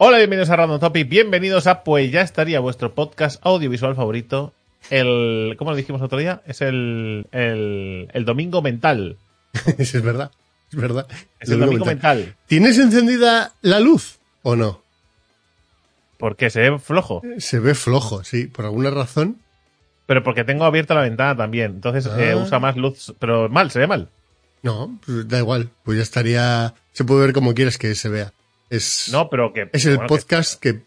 Hola, bienvenidos a Random Topic, bienvenidos a Pues ya estaría vuestro podcast audiovisual favorito. El, ¿cómo lo dijimos otro día? Es el, el, el domingo mental. es verdad, es verdad. Es el domingo mental. ¿Tienes encendida la luz o no? Porque se ve flojo. Se ve flojo, sí, por alguna razón. Pero porque tengo abierta la ventana también. Entonces eh, Ah. usa más luz. Pero mal, se ve mal. No, pues da igual, pues ya estaría. Se puede ver como quieres que se vea. Es, No, pero que. es el bueno, que podcast que,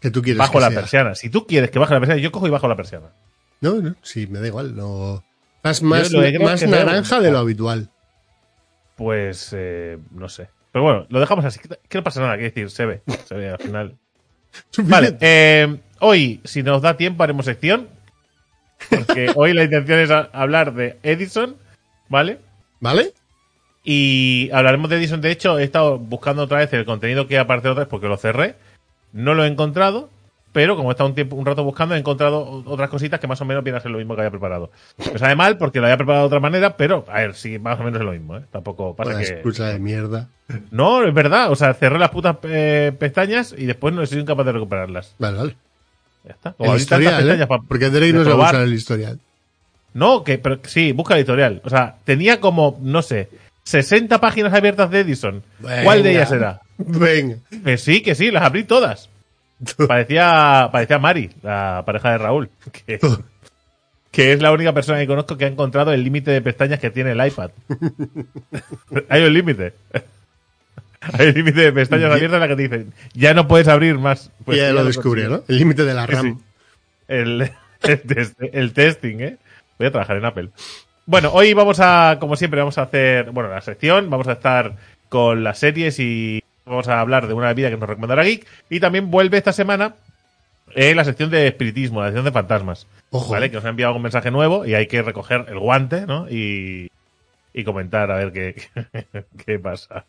que tú quieres Bajo que la sea. persiana. Si tú quieres que baje la persiana, yo cojo y bajo la persiana. No, no, sí, me da igual. No. Más, más, que más que naranja de lo habitual. Pues eh, no sé. Pero bueno, lo dejamos así. Que no pasa nada, quiero decir, se ve. Se ve al final. Vale, eh, hoy, si nos da tiempo, haremos sección. Porque hoy la intención es hablar de Edison, ¿vale? ¿Vale? Y hablaremos de Edison. De hecho, he estado buscando otra vez el contenido que aparece otra vez porque lo cerré. No lo he encontrado, pero como he estado un, tiempo, un rato buscando, he encontrado o- otras cositas que más o menos vienen a ser lo mismo que había preparado. Me sabe mal porque lo había preparado de otra manera, pero a ver, sí, más o menos es lo mismo, ¿eh? Tampoco pasa Una que. excusa de mierda. No, es verdad. O sea, cerré las putas eh, pestañas y después no he sido incapaz de recuperarlas. Vale, vale. Ya está. Como El historial, ¿eh? Porque de no se va a usar el historial. No, que, pero sí, busca el editorial. O sea, tenía como, no sé, 60 páginas abiertas de Edison. ¿Cuál de ellas era? Venga. Que sí, que sí, las abrí todas. Parecía, parecía Mari, la pareja de Raúl. Que, que es la única persona que conozco que ha encontrado el límite de pestañas que tiene el iPad. Hay un límite. Hay un límite de pestañas abiertas en la que te dicen, ya no puedes abrir más. Pues ya lo descubrió. ¿no? El límite de la RAM. sí. El, el testing, ¿eh? Voy a trabajar en Apple. Bueno, hoy vamos a, como siempre, vamos a hacer, bueno, la sección, vamos a estar con las series y vamos a hablar de una bebida que nos recomendará Geek. Y también vuelve esta semana eh, la sección de espiritismo, la sección de fantasmas. Ojo. ¿Vale? Que nos ha enviado un mensaje nuevo y hay que recoger el guante, ¿no? Y, y comentar a ver qué, qué pasa.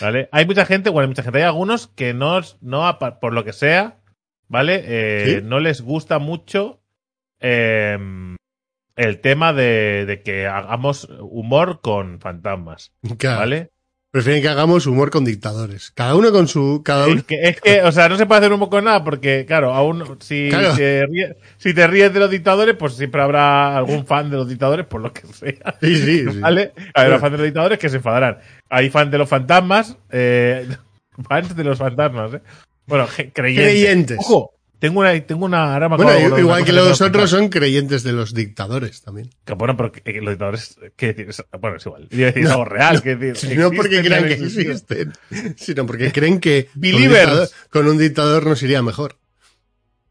¿Vale? Hay mucha gente, bueno, hay mucha gente, hay algunos que no, no por lo que sea, ¿vale? Eh, ¿Sí? No les gusta mucho eh, el tema de, de que hagamos humor con fantasmas, Claro. ¿vale? Prefieren que hagamos humor con dictadores. Cada uno con su. Cada uno. Es que, es que, o sea, no se puede hacer humor con nada porque, claro, aún si, Claro. te ríes, si te ríes de los dictadores, pues siempre habrá algún fan de los dictadores, por lo que sea. Sí, sí, sí. ¿Vale? Habrá fans de los dictadores que se enfadarán. Hay fans de los fantasmas, eh, fans de los fantasmas, ¿eh? Bueno, creyentes. Creyentes. Ojo, tengo una, tengo una, ahora me Bueno, igual que los otros son creyentes de los dictadores también. Que, bueno, pero que- que los dictadores, ¿qué decir? Bueno, es igual. Decir algo real, que decir. No porque crean que existen, sino porque creen que con un, Believers. dictador, con un dictador nos iría mejor.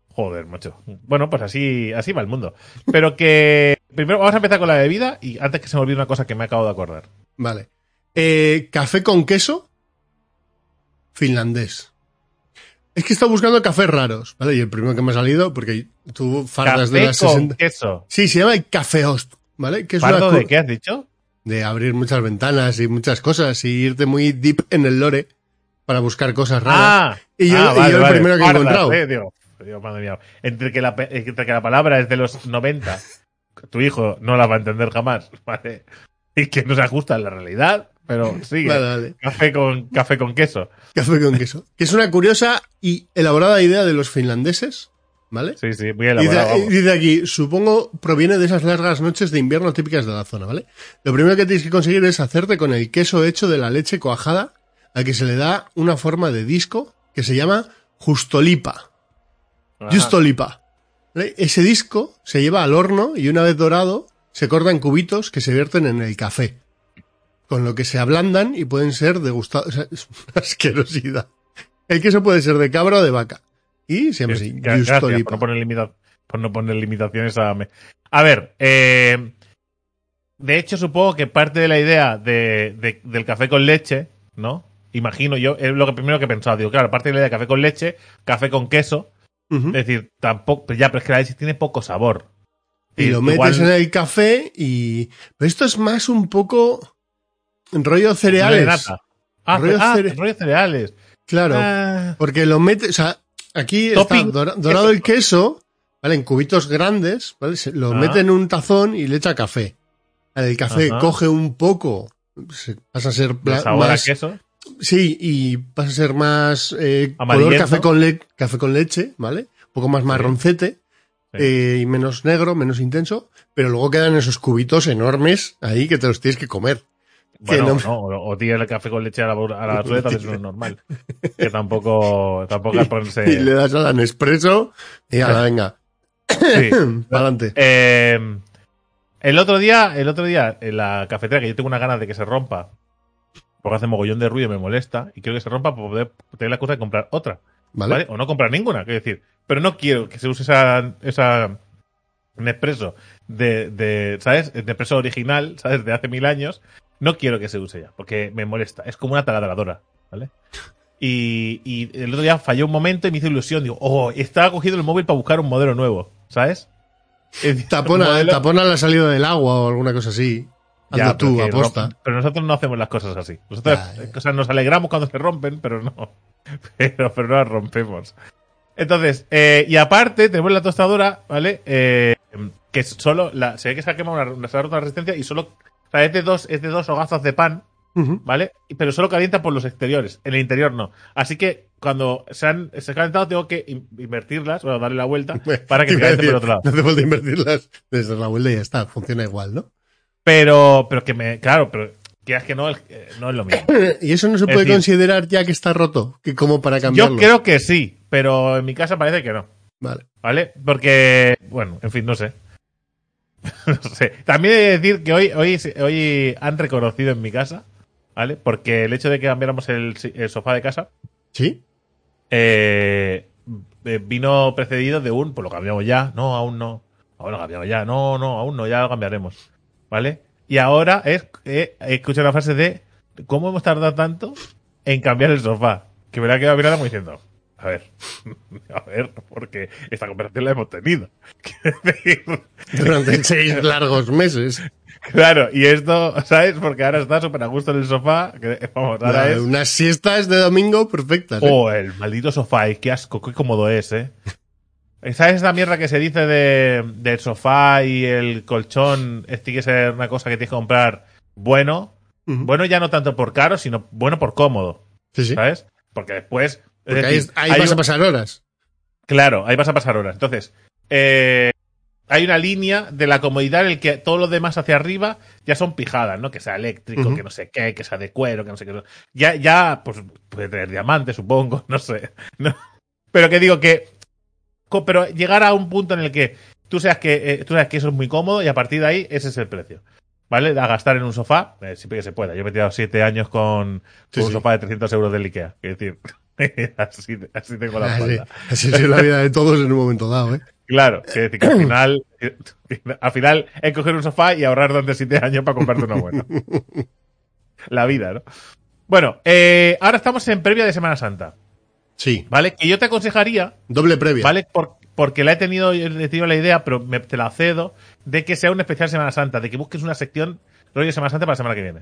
Joder, macho. Bueno, pues así, así va el mundo. Pero que primero vamos a empezar con la bebida y antes que se me olvide una cosa que me acabo de acordar. Vale. Eh, café con queso finlandés. Es que he estado buscando cafés raros, ¿vale? Y el primero que me ha salido, porque tuvo fardas de las con 60. queso. Sí, se llama el café host, ¿vale? Que es una ¿Fardo cu- de qué has dicho? de abrir muchas ventanas y muchas cosas y irte muy deep en el lore para buscar cosas raras. Ah, Y yo- ah, y yo el primero que he encontrado. eh, digo, digo, madre mía. Entre que, la, entre que la palabra es de los 90, tu hijo no la va a entender jamás, ¿vale? Y que no se ajusta a la realidad, pero sigue. Vale, vale. Café con, café con queso. Café con queso. Que es una curiosa y elaborada idea de los finlandeses, ¿vale? Sí, sí, muy Dice, elaborado. vamos. dice aquí, supongo proviene de esas largas noches de invierno típicas de la zona, ¿vale? Lo primero que tienes que conseguir es hacerte con el queso hecho de la leche cuajada, al que se le da una forma de disco que se llama justolipa. Ajá. Justolipa. ¿Vale? Ese disco se lleva al horno y una vez dorado se corta en cubitos que se vierten en el café. Con lo que se ablandan y pueden ser degustados. O sea, es una asquerosidad. El queso puede ser de cabra o de vaca. Y llama así, Gra- Gracias por no poner, limita- por no poner limitaciones a... A ver, eh, de hecho supongo que parte de la idea de, de- del café con leche, ¿no? Imagino yo, es lo que primero que he pensado. Digo, claro, aparte de la de café con leche, café con queso. Es decir, tampoco, ya, pero es que la leche tiene poco sabor. Y lo Igual- metes en el café y... Pero esto es más un poco rollo cereales. Ah, Rollo ah, cere- rollo cereales. Claro. Ah, Porque lo metes, o sea, aquí Topping. está dora- dorado el queso, ¿vale? En cubitos grandes, ¿vale? Se- lo Ah. mete en un tazón y le echa café. El café Ajá. coge un poco, se- pasa a ser sabor más, a queso. sí, y pasa a ser más eh, color café con, le- café con leche, ¿vale? Un poco más marroncete Sí. eh, y menos negro, menos intenso, pero luego quedan esos cubitos enormes ahí que te los tienes que comer. Bueno, no- no, o, tira el café con leche a la, a la eso es normal. Que tampoco, tampoco es ponerse. Y le das a la Nespresso y ala, venga, Sí. para adelante. Eh, el otro día, el otro día, en la cafetera, que yo tengo una ganas de que se rompa, porque hace mogollón de ruido y me molesta, y quiero que se rompa para poder tener la cosa de comprar otra. ¿Vale? ¿Vale? O no comprar ninguna, quiero decir. Pero no quiero que se use esa, esa Nespresso de, de, ¿sabes? Nespresso original, ¿sabes? De hace mil años. No quiero que se use ya, porque me molesta. Es como una taladradora, ¿vale? Y, y el otro día falló un momento y me hizo ilusión. Digo, oh, estaba cogiendo el móvil para buscar un modelo nuevo, ¿sabes? Tapona, modelo- tapona la salida del agua o alguna cosa así. Ya, pero tú, aposta. pero nosotros no hacemos las cosas así. Nosotros Ya, ya. o sea, nos alegramos cuando se rompen, pero no. Pero, pero no las rompemos. Entonces, eh, y aparte, tenemos la tostadora, ¿vale? Eh, que solo la, se ve que se ha quemado una, una, la resistencia y solo. Sea, es de dos, es de dos hogazos de pan, Ujú. ¿vale? Y- Pero solo calienta por los exteriores, en el interior no. Así que cuando se han, se han calentado, tengo que in- invertirlas, o darle la vuelta, para que se caliente por otro lado. No hace falta invertirlas desde la vuelta y ya está. Funciona igual, ¿no? Pero, pero que me, claro, pero que es que no, eh, no es lo mismo. Y eso no se puede decir- considerar ya que está roto, que como para cambiarlo. Yo creo que sí, pero en mi casa parece que no. Vale. ¿Vale? Porque, bueno, en fin, no sé. no sé. También he de decir que hoy, hoy, hoy han reconocido en mi casa, ¿vale? Porque el hecho de que cambiáramos el, el sofá de casa ¿Sí? eh, eh, vino precedido de un, pues lo cambiamos ya, no, aún no. Ahora lo cambiamos ya, no, no, aún no, ya lo cambiaremos. ¿Vale? Y ahora es, eh, escucho la frase de ¿cómo hemos tardado tanto en cambiar el sofá? Que me la quedado mirando como diciendo, a ver, a ver, porque esta conversación la hemos tenido. Decir, Durante seis largos meses. claro, y esto, ¿sabes? Porque ahora está súper a gusto en el sofá, que vamos, ahora Vale, es... Unas siestas de domingo perfectas. ¿eh? Oh, el maldito sofá, y qué asco, qué cómodo es, ¿eh? ¿Sabes esa mierda que se dice de, del sofá y el colchón? Este tiene que ser una cosa que tienes que comprar bueno. Bueno, ya no tanto por caro, sino bueno por cómodo, sí, sí. ¿sabes? Porque después... Porque ahí, decir, ahí hay vas a pasar horas. Claro, ahí vas a pasar horas. Entonces, eh, hay una línea de la comodidad en el que todo lo demás hacia arriba ya son pijadas, ¿no? Que sea eléctrico, que no sé qué, que sea de cuero, que no sé qué. Ya, ya, pues puede tener diamante, supongo, no sé. No. Pero que digo que. Pero llegar a un punto en el que tú seas que, eh, tú sabes que eso es muy cómodo y a partir de ahí ese es el precio. ¿Vale? A gastar en un sofá, eh, siempre que se pueda. Yo me he tirado siete años con, Sí, con un sí. sofá de 300 euros del Ikea. Es decir, así, así tengo la Así, espalda. así es la vida de todos en un momento dado, ¿eh? Claro, quiero decir que al final, al final es coger un sofá y ahorrar durante siete años para comprarte uno bueno. La vida, ¿no? Bueno, eh, ahora estamos en previa de Semana Santa, Sí. ¿vale? Que yo te aconsejaría, Doble previa. ¿vale? Por- porque la he tenido, he tenido la idea, pero me- te la cedo, de que sea un especial Semana Santa, de que busques una sección rollo de Semana Santa para la semana que viene.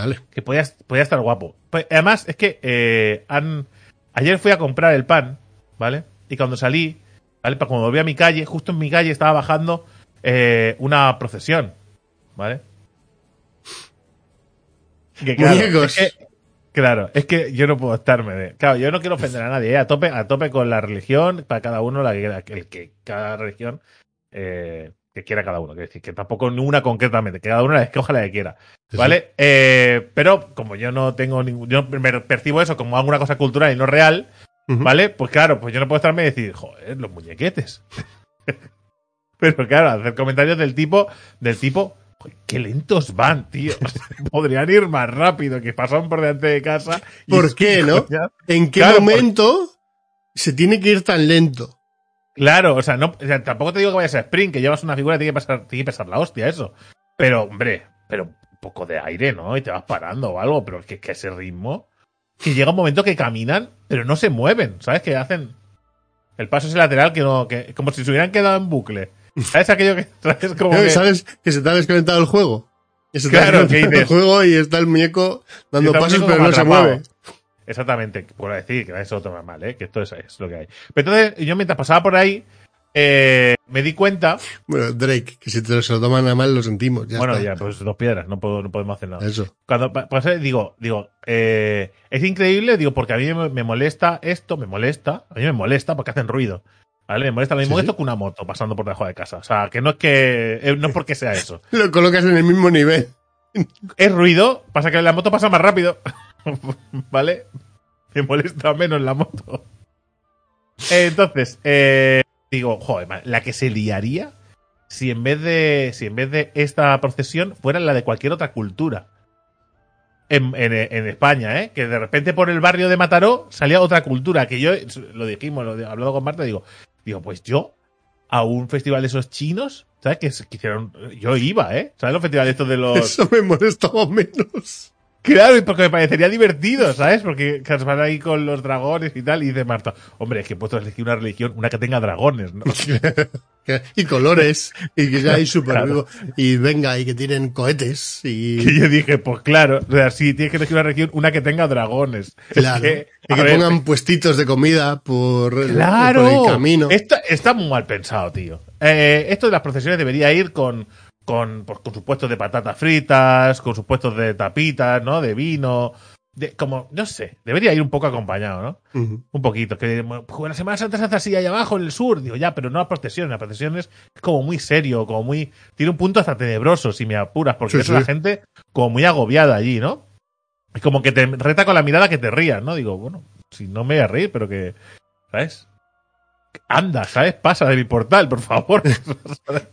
Vale. Que podía, podía estar guapo. Pues, además, es que eh, han, ayer fui a comprar el pan, ¿vale? Y cuando salí, ¿vale? Para cuando volví a mi calle, justo en mi calle estaba bajando eh, una procesión, ¿vale? Que, Muñecos. Es que, claro, es que yo no puedo estarme de. Claro, yo no quiero ofender a nadie, ¿eh? a tope, a tope con la religión, para cada uno la que el que cada religión eh, que quiera cada uno. Decir, que tampoco una concretamente, que cada uno la escoja la que quiera. Sí, ¿Vale? Eh, pero como yo no tengo ningún. Yo me percibo eso como alguna cosa cultural y no real. ¿vale? Pues claro, pues yo no puedo estarme y decir, joder, los muñequetes. pero claro, hacer comentarios del tipo, del tipo, "Joder, qué lentos van, tío. Podrían ir más rápido, que pasan por delante de casa. y ¿Por qué, no? ¿En qué Claro, por- momento se tiene que ir tan lento? Claro, o sea, no, o sea, tampoco te digo que vayas a sprint, que llevas una figura, tiene que pasar, tiene que pesar la hostia eso. Pero, hombre, pero poco de aire, ¿no? Y te vas parando o algo, pero es que, que ese ritmo, que llega un momento que caminan, pero no se mueven, ¿sabes? Que hacen el paso ese lateral que no, que como si se hubieran quedado en bucle. ¿Sabes aquello que sabes como que, ¿Sabes que se te ha desconectado el juego? Que se te Claro, desconectado ¿qué el dices? juego y está el muñeco dando pasos muñeco pero no se mueve. Exactamente, por decir que eso toma mal, ¿eh? que esto es, es lo que hay. Pero entonces, yo mientras pasaba por ahí, eh, me di cuenta, Bueno, Drake, que si te, se lo toman a mal lo sentimos. Ya bueno, está. ya, pues dos piedras, no, puedo, no podemos hacer nada. Eso. Cuando digo, digo, eh, es increíble, digo, porque a mí me, me molesta esto, me molesta, a mí me molesta porque hacen ruido. ¿Vale? Me molesta lo mismo Sí. esto que una moto pasando por debajo de casa. O sea, que no es que, eh, no es porque sea eso. Lo colocas en el mismo nivel. Es ruido, pasa que la moto pasa más rápido. ¿Vale? Me molesta menos la moto. Entonces, eh, digo, joder, la que se liaría si en vez de. Si en vez de esta procesión fuera la de cualquier otra cultura. En, en- España, ¿eh? Que de repente por el barrio de Mataró salía otra cultura. Que yo, lo dijimos, lo hablado con Marta, digo, digo, pues yo a un festival de esos chinos, ¿sabes? Que, que hicieron. Yo iba, ¿eh? ¿Sabes los festivales estos de los. Eso me molestaba menos. Claro, porque me parecería divertido, ¿sabes? Porque que se van ahí con los dragones y tal, y dice Marta, hombre, es que he puesto a elegir una religión, una que tenga dragones, ¿no? y colores. Y que hay súper Claro. vivo. Y venga, y que tienen cohetes. Y Y yo dije, pues claro, o sea, sí, tienes que elegir una religión, una que tenga dragones. Es claro. que, y que ver, pongan puestitos de comida por, el- Claro, por el camino. Esto está muy mal pensado, tío. Eh, esto de las procesiones debería ir con, con, pues, con sus puestos de patatas fritas, con sus puestos de tapitas, ¿no? De vino, de, como, no sé, debería ir un poco acompañado, ¿no? Un poquito, que pues, la Semana Santa se hace así ahí abajo en el sur, digo, ya, pero no las procesiones, las procesiones es como muy serio, como muy, tiene un punto hasta tenebroso si me apuras, porque Sí, a sí. la gente como muy agobiada allí, ¿no? Es como que te reta con la mirada que te rías, ¿no? Digo, bueno, si no me voy a reír, pero que, ¿sabes? Anda, ¿sabes? Pasa de mi portal, por favor.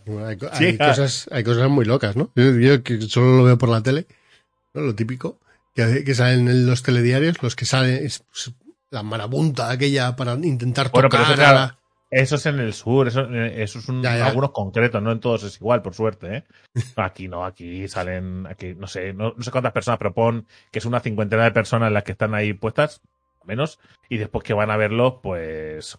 Bueno, hay, Chica. cosas, hay cosas muy locas, ¿no? Yo, yo que solo lo veo por la tele, ¿no? Lo típico, que, que salen en los telediarios, los que salen, es, pues, la marabunta aquella para intentar Bueno, tocar pero eso, a claro, la- Eso es en el sur, eso, eso es un, Ya, ya. algunos concretos, no en todos es igual, por suerte, ¿eh? Aquí no, aquí salen, aquí no sé, no, no sé cuántas personas, pero pon que es una cincuentena de personas las que están ahí puestas, menos, y después que van a verlos, pues,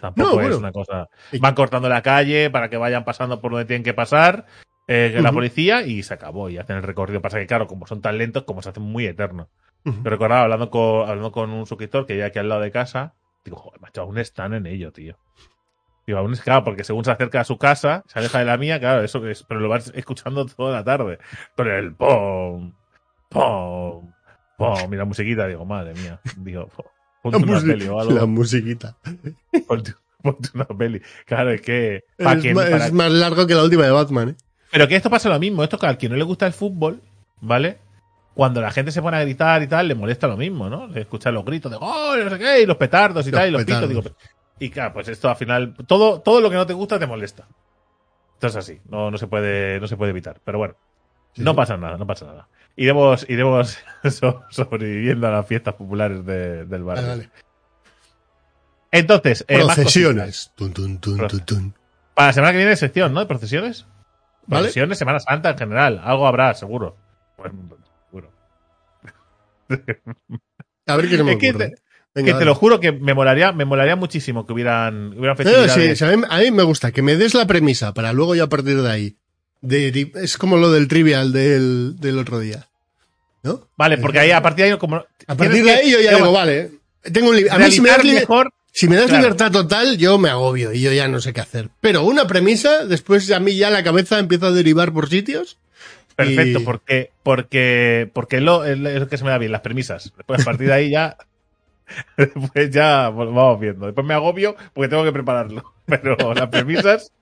tampoco No, es una cosa. Van cortando la calle para que vayan pasando por donde tienen que pasar, eh, la policía, y se acabó, y hacen el recorrido. Pasa que, claro, como son tan lentos, como se hacen muy eternos. Ujú. Yo recordaba hablando con, hablando con un suscriptor que vive aquí al lado de casa. Digo, joder, macho, aún están en ello, tío. Digo, aún es claro, porque según se acerca a su casa, se aleja de la mía, claro, eso es, pero lo vas escuchando toda la tarde. Con el pom, pom, pom, mira musiquita, digo, madre mía. Digo, po, La, ponte una musi- peli o la algo. musiquita. Ponte, ponte una peli. Claro, es que. Es, quien- para- es más largo que la última de Batman, ¿eh? pero que esto pasa lo mismo. Esto que al quien no le gusta el fútbol, ¿vale? Cuando la gente se pone a gritar y tal, le molesta lo mismo, ¿no? Le escuchar los gritos de gol, no sé qué, y los petardos y Los tal, y los pitos. petardos. Digo, y claro, pues esto al final, todo, todo lo que no te gusta te molesta. Esto es así, no, no se puede, no se puede evitar. Pero bueno, Sí, no pasa nada, no pasa nada. Iremos, iremos so- sobreviviendo a las fiestas populares de- del barrio. Entonces, eh. Procesiones. Tun, tun, tun, tun, tun. Para la semana que viene sección, ¿no? De procesiones. Vale. Procesiones, Semana Santa en general. Algo habrá, seguro. Bueno, seguro. A ver qué me Es que ocurre. te- Venga, que te lo juro que me molaría, me molaría muchísimo que hubieran, hubieran No, sí, sea, a, mí, a mí me gusta que me des la premisa para luego yo a partir de ahí. De- es como lo del trivial del, del otro día. ¿No? Vale, porque ahí a partir de ahí como... A partir de ahí yo ya digo, vale. Tengo un a mí si me das, mejor... si me das claro. libertad total, yo me agobio y yo ya no sé qué hacer. Pero una premisa, después a mí ya la cabeza empieza a derivar por sitios. Perfecto, y- porque, porque, porque lo, es lo que se me da bien, las premisas. Después a partir de ahí ya... Después ya vamos viendo. Después me agobio porque tengo que prepararlo. Pero las premisas,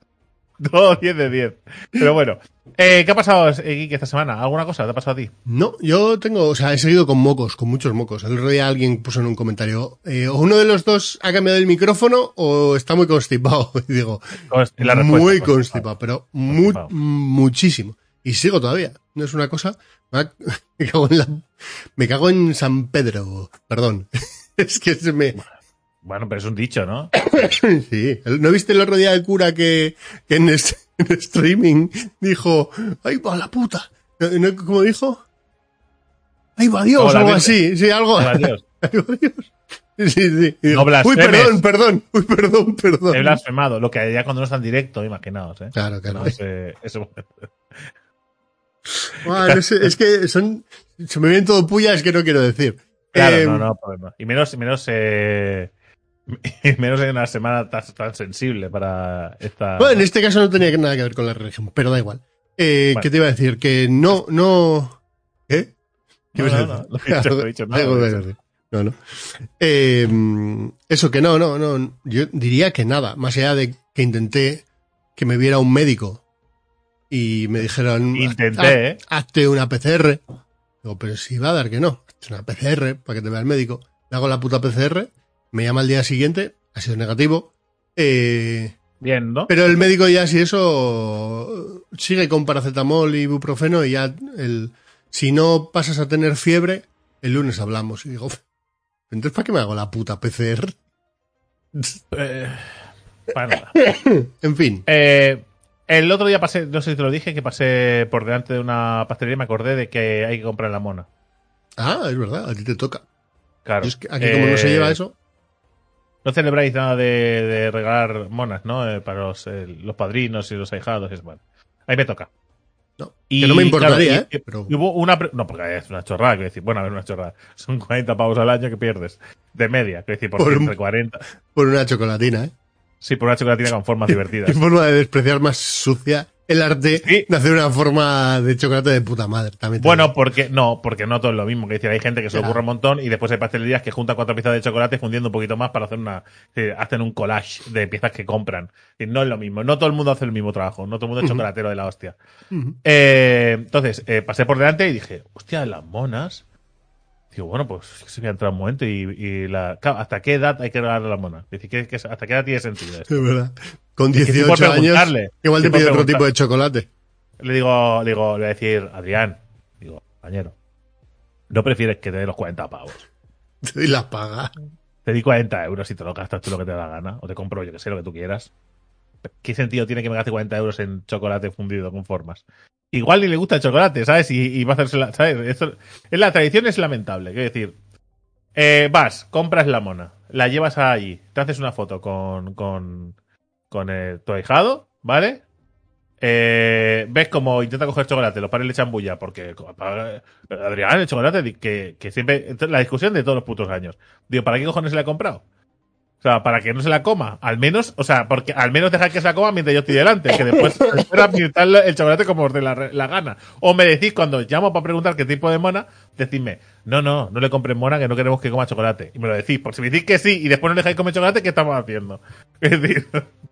todo 10 de 10. Pero bueno, eh, ¿qué ha pasado, eh, Geek, esta semana? ¿Alguna cosa te ha pasado a ti? No, yo tengo, o sea, he seguido con mocos, con muchos mocos. El otro día alguien puso en un comentario, eh, o uno de los dos ha cambiado el micrófono o está muy constipado. Y digo, la muy constipado. constipado, pero mu- muchísimo. Y sigo todavía. No es una cosa. Me cago en la, me cago en San Pedro. Perdón. Es que se me. Bueno, pero es un dicho, ¿no? Sí. ¿No viste el otro día el cura que, que en, es- en streaming dijo, ¡ay va la puta! Eh, ¿No- ¿Cómo dijo? ¡Ay va Dios! Hola, algo Virgen. así, sí, algo. Ahí va Dios. ¡Ay va Dios! Sí, sí. No. Uy, perdón, perdón, uy, perdón, perdón. He blasfemado. Lo que haría cuando no está en directo, imaginaos, ¿eh? Claro, claro. No, ese- ese momento. Buah, no sé, es que son, se me vienen todo pullas que no quiero decir. Claro, Eh, no, no, pues no. Y menos, y menos, eh, menos en una semana tan, tan sensible para esta. Bueno, en este caso no tenía nada que ver con la religión, pero da igual. Eh, Bueno. ¿Qué te iba a decir? Que no, no. ¿Qué? ¿Qué No, no, no. Eh, eso que no, no, no. Yo diría que nada. Más allá de que intenté que me viera un médico y me dijeron. Intenté, "Haz- ¿eh? Hazte una PCR. Digo, pero si va a dar que no. Hazte una PCR para que te vea el médico. Le hago la puta PCR. Me llama al día siguiente. Ha sido negativo. Eh, Bien, ¿no? pero el médico ya si eso sigue con paracetamol y ibuprofeno y ya el si no pasas a tener fiebre, el lunes hablamos. Y digo, entonces ¿para qué me hago la puta PCR? Eh, para nada. En fin. Eh, el otro día pasé, no sé si te lo dije, que pasé por delante de una pastelería y me acordé de que hay que comprar la mona. Ah, es verdad, a ti te toca. Claro. Es que aquí como no se Eh, lleva eso, No celebráis nada de, de regalar monas, ¿no? Eh, para los, eh, los padrinos y los ahijados. Es bueno. Ahí me toca. no. Y, que no me importaría, claro, y- ¿eh? Pero y hubo una. No, porque es una chorrada, quiero decir. Bueno, a ver, una chorrada. Son 40 pavos al año que pierdes. De media, quiero decir, Por entre 40. por una chocolatina, ¿eh? Sí, por una chocolatina con formas divertidas. Qué forma de despreciar más sucia el arte Sí. de hacer una forma de chocolate de puta madre. También Bueno, digo. porque no, porque no todo es lo mismo. Que decir, hay gente que se ocurre un montón y después hay pastelerías que juntan cuatro piezas de chocolate fundiendo un poquito más para hacer una. eh, hacen un collage de piezas que compran. Y no es lo mismo. No todo el mundo hace el mismo trabajo. No todo el mundo es chocolatero de la hostia. Eh, entonces, eh, pasé por delante y dije, hostia, las monas. Digo, bueno, pues se voy a entrar un momento y, y la. claro, ¿hasta qué edad hay que regalar las monas? Es decir, ¿qué- qué- ¿hasta qué edad tiene sentido esto? Es verdad. Con que sí por 18 años, igual te pide otro tipo de chocolate. Le digo, le digo, le voy a decir, Adrián, digo, compañero, ¿no prefieres que te dé los 40 pavos? Y las paga. Te di 40 euros y te lo gastas tú lo que te da la gana. O te compro, yo que sé, lo que tú quieras. ¿Qué sentido tiene que me gaste 40 euros en chocolate fundido con formas? Igual ni le gusta el chocolate, ¿sabes? Y, va a hacerse la, ¿sabes? Esto- es la tradición es lamentable. Quiero decir, eh, vas, compras la mona, la llevas allí, te haces una foto con, con, con eh, tu ahijado, ¿vale? Eh, ves como intenta coger chocolate, los padres le echan bulla, porque Adrián, el chocolate, que, que siempre, la discusión de todos los putos años. Digo, ¿para qué cojones se la he comprado? O sea, para que no se la coma. Al menos, o sea, porque al menos dejar que se la coma mientras yo estoy delante. Que después espera el chocolate como os dé la, la gana. O me decís, cuando llamo para preguntar qué tipo de mona, decidme, no, no, no le compres mona que no queremos que coma chocolate. Y me lo decís. Por si me decís que sí y después no le dejáis comer chocolate, ¿qué estamos haciendo? Es decir,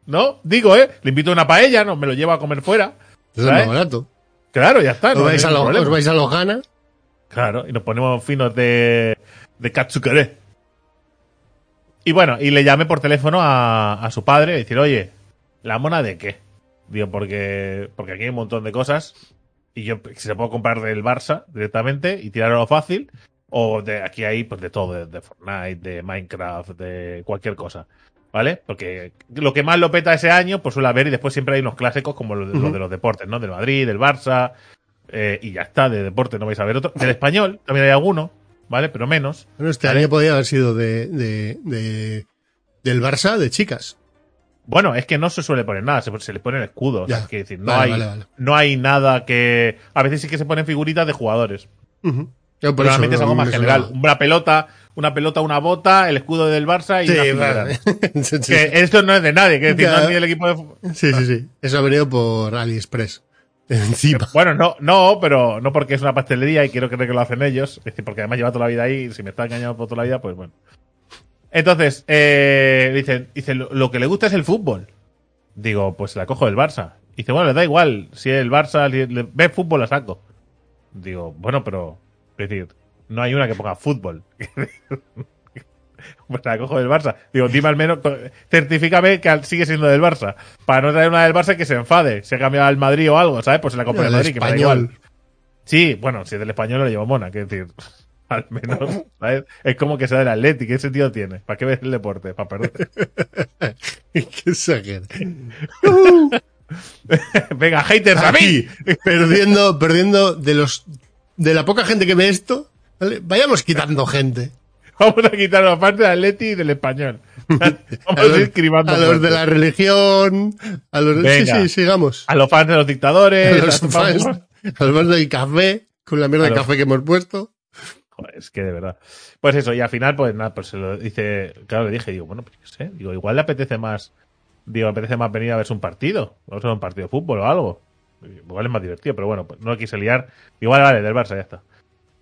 ¿no? Digo, ¿eh? Le invito a una paella, no, me lo llevo a comer fuera. Eso es más barato. Claro, ya está. Os no vais, a os vais a los gana. Claro, y nos ponemos finos de, de katsukere. Y bueno, y le llamé por teléfono a, a su padre y decir, oye, ¿la mona de qué? Digo, porque, porque aquí hay un montón de cosas y yo si se puedo comprar del Barça directamente y tirarlo fácil o de aquí hay pues de todo, de, de Fortnite, de Minecraft, de cualquier cosa. ¿Vale? Porque lo que más lo peta ese año, pues suele haber, y después siempre hay unos clásicos como los de, los, de los deportes, ¿no? Del Madrid, del Barça, eh, y ya está, de deporte no vais a ver otro. Del español también hay alguno, ¿vale? Pero menos. Bueno, este Vale. año podía haber sido de, de, de- del Barça de chicas. Bueno, es que no se suele poner nada, se, se le pone el escudo. o sea, decir, no, Vale, hay, vale, vale. no hay nada que. A veces sí que se ponen figuritas de jugadores. Ujú. Yo Pero por eso normalmente es algo más general. Una pelota, una pelota, una bota, el escudo del Barça y Sí, una figura. vale. Sí, sí, Que esto no es de nadie, quiero decir, no es ni del equipo de sí, sí, sí. Eso ha venido por AliExpress. Encima. Bueno, no, no, pero no porque es una pastelería y quiero creer que lo hacen ellos. Es decir, porque además lleva toda la vida ahí y si me está engañando por toda la vida, pues bueno. Entonces, eh, dice, dice lo, que le gusta es el fútbol. Digo, pues la cojo del Barça. Dice, bueno, le da igual. Si el Barça le- ve fútbol, la saco. Digo, bueno, pero. Es decir, no hay una que ponga fútbol. pues la cojo del Barça. Digo, dime al menos, certifícame que al- sigue siendo del Barça. Para no traer una del Barça que se enfade. Se ha cambiado al Madrid o algo, ¿sabes? Pues se la compro del El Madrid, que me da español. igual. Sí, bueno, si es del español le llevo mona, quiero decir. Al menos, ¿sabes? Es como que sea del Atleti, ¿qué sentido tiene? ¿Para qué ves el deporte? Para perder. Qué exagero. Venga, haters a mí. Aquí, perdiendo, perdiendo de los, de la poca gente que ve esto, ¿vale? vayamos quitando gente. Vamos a quitar la parte del Atleti y del español. Vamos A a, los, ir cribando a los de la religión, a los, sí, Venga. sí, sigamos. A los fans de los A dictadores. los a- fans, a los fans del café, con la mierda A de los- café que hemos puesto. Joder, es que de verdad. Pues eso, y al final, pues nada, pues se lo dice, claro, le dije, digo, bueno, pues qué sé, digo, igual le apetece más, digo, le apetece más venir a verse un partido, vamos a ver un partido de fútbol o algo. Igual es más divertido, pero bueno, pues no lo quise liar. Igual, vale, del Barça, ya está.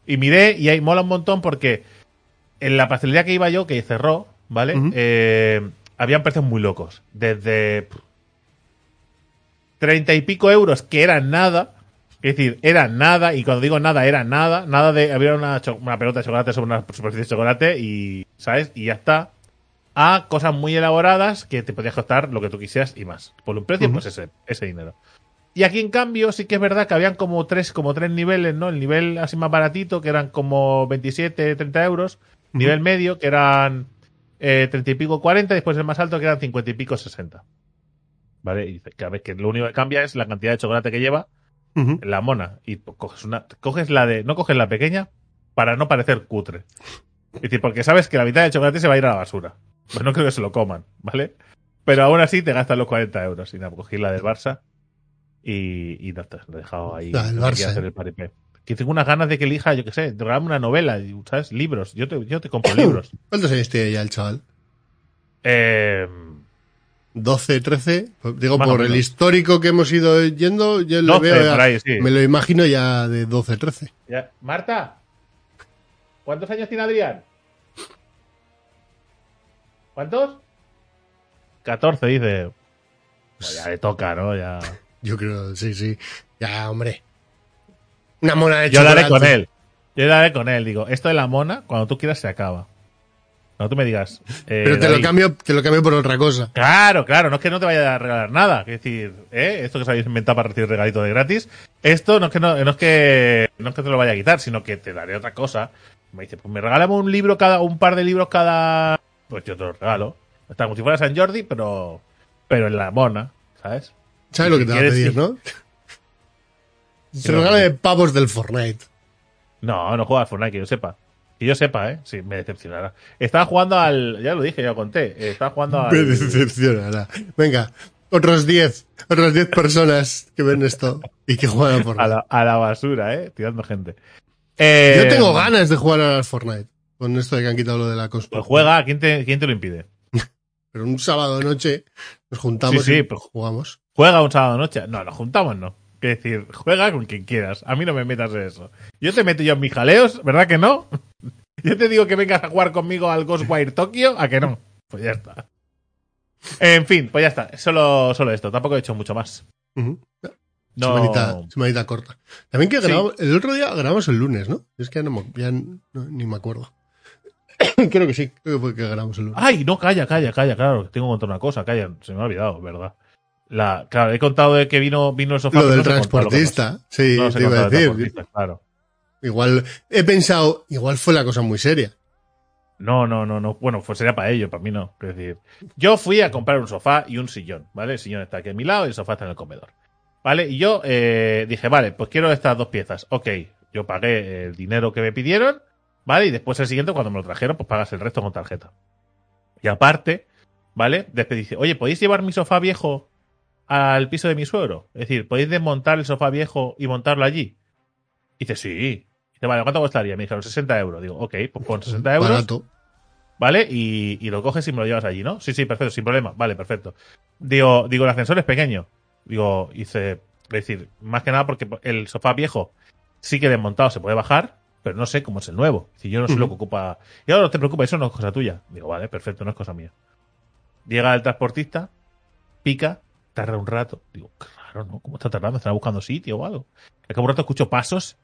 Y miré, y ahí mola un montón porque en la pastelería que iba yo, que cerró, ¿vale? Eh, habían precios muy locos. Desde treinta y pico euros, que eran nada. Es decir, era nada, y cuando digo nada, era nada. Nada de. Había una, una pelota de chocolate sobre una superficie de chocolate y. ¿Sabes? Y ya está. A cosas muy elaboradas que te podías costar lo que tú quisieras y más. Por un precio, pues ese, ese dinero. Y aquí, en cambio, sí que es verdad que habían como tres, como tres niveles, ¿no? El nivel así más baratito, que eran como 27, 30 euros. Nivel medio, que eran eh, 30 y pico, 40. Y después el más alto, que eran 50 y pico, 60. ¿Vale? Y dice, cada vez que lo único que cambia es la cantidad de chocolate que lleva la mona y pues, coges una coges la de no coges la pequeña para no parecer cutre es decir porque sabes que la mitad del chocolate se va a ir a la basura pues no creo que se lo coman vale pero aún así te gastas los 40 euros y nada cogí la del Barça y, y no te lo he dejado ahí La del Barça, hacer el paripé. Que tengo unas ganas de que elija yo qué sé de regalarme una novela sabes libros yo te, yo te compro libros ¿Cuántos años tiene ya el chaval? eh, 12, 13. Pues Digo, Más por el histórico que hemos ido yendo, yo 12 veo ya- por ahí, sí. me lo imagino ya de 12, 13. ya. Marta ¿cuántos años tiene Adrián? ¿cuántos? 14 dice Pues ya le toca, ¿no? Ya. Yo creo, sí, sí. Ya, hombre. Una mona de Yo chocolate. daré con él. Yo daré con él. Digo, esto de la mona, cuando tú quieras se acaba. Cuando tú me digas. eh, Pero te lo, cambio, te lo cambio por otra cosa. Claro, claro, no es que no te vaya a regalar nada. Es decir, ¿eh? esto que os habéis inventado para recibir regalito de gratis, esto no es que no, no es que no es que te lo vaya a quitar, sino que te daré otra cosa. Me dice, pues me regalamos un libro cada, un par de libros cada. Pues yo te lo regalo. Está como si fuera San Jordi, pero. Pero en la mona, ¿sabes? ¿Sabes lo que te va a pedir, no? Se regala pavos del Fortnite. No, no juega al Fortnite, que yo sepa. Que yo sepa, ¿eh? Sí, me decepcionará. Estaba jugando al. Ya lo dije, ya lo conté. eh, Estaba jugando al. Me decepcionará. Venga, otros 10. Otras 10 personas que ven esto y que juegan al A Fortnite. la, a la basura, ¿eh? Tirando gente. Eh, Yo tengo ganas de jugar al Fortnite. Con esto de que han quitado lo de la Pues conspiración. juega, ¿quién te, ¿quién te lo impide? Pero un sábado de noche nos juntamos Sí, sí, y pero- jugamos. Juega un sábado noche. No, nos juntamos, no. Es decir, juega con quien quieras. A mí no me metas en eso. Yo te meto yo en mis jaleos, ¿verdad que no? Yo te digo que vengas a jugar conmigo al Ghostwire Tokyo, ¿a que no? Pues ya está. En fin, pues ya está. Solo, solo esto. Tampoco he hecho mucho más. Ujú. No. Semanita, semanita corta. También que Sí. grabamos, el otro día grabamos el lunes, ¿no? Es que ya, no, me- ya no- ni me acuerdo. creo que sí, creo que fue que grabamos el lunes. Ay, no, calla, calla, calla, claro. Tengo que contar una cosa, calla. Se me ha olvidado, ¿verdad? La, claro, he contado de que vino, vino el sofá. lo del no lo transportista, sí. No te iba a decir. claro. Igual, he pensado, igual fue la cosa muy seria. No, no, no, no. Bueno, pues sería para ello, para mí no. Es decir, yo fui a comprar un sofá y un sillón, ¿vale? El sillón está aquí a mi lado y el sofá está en el comedor. ¿Vale? Y yo eh, dije, vale, pues quiero estas dos piezas. Ok, yo pagué el dinero que me pidieron, ¿vale? Y después el siguiente, cuando me lo trajeron, pues pagas el resto con tarjeta. Y aparte, ¿vale? Después dice, oye, ¿podéis llevar mi sofá viejo al piso de mi suegro? Es decir, ¿podéis desmontar el sofá viejo y montarlo allí? Y dice, sí. Dice, vale, ¿cuánto costaría? Me dijeron 60 euros. Digo, ok, pues con 60 euros. Barato. ¿Vale? Y, y lo coges y me lo llevas allí, ¿no? Sí, sí, perfecto, sin problema. Vale, perfecto. Digo, digo, el ascensor es pequeño. Digo, hice, es decir, más que nada porque el sofá viejo sí que desmontado se puede bajar, pero no sé cómo es el nuevo. Si yo no sé lo que ocupa. Y ahora no te preocupes, eso no es cosa tuya. Digo, vale, perfecto, no es cosa mía. Llega el transportista, pica, tarda un rato. Digo, raro, ¿no? ¿Cómo está tardando? ¿Estará buscando sitio o algo? Es que un rato escucho pasos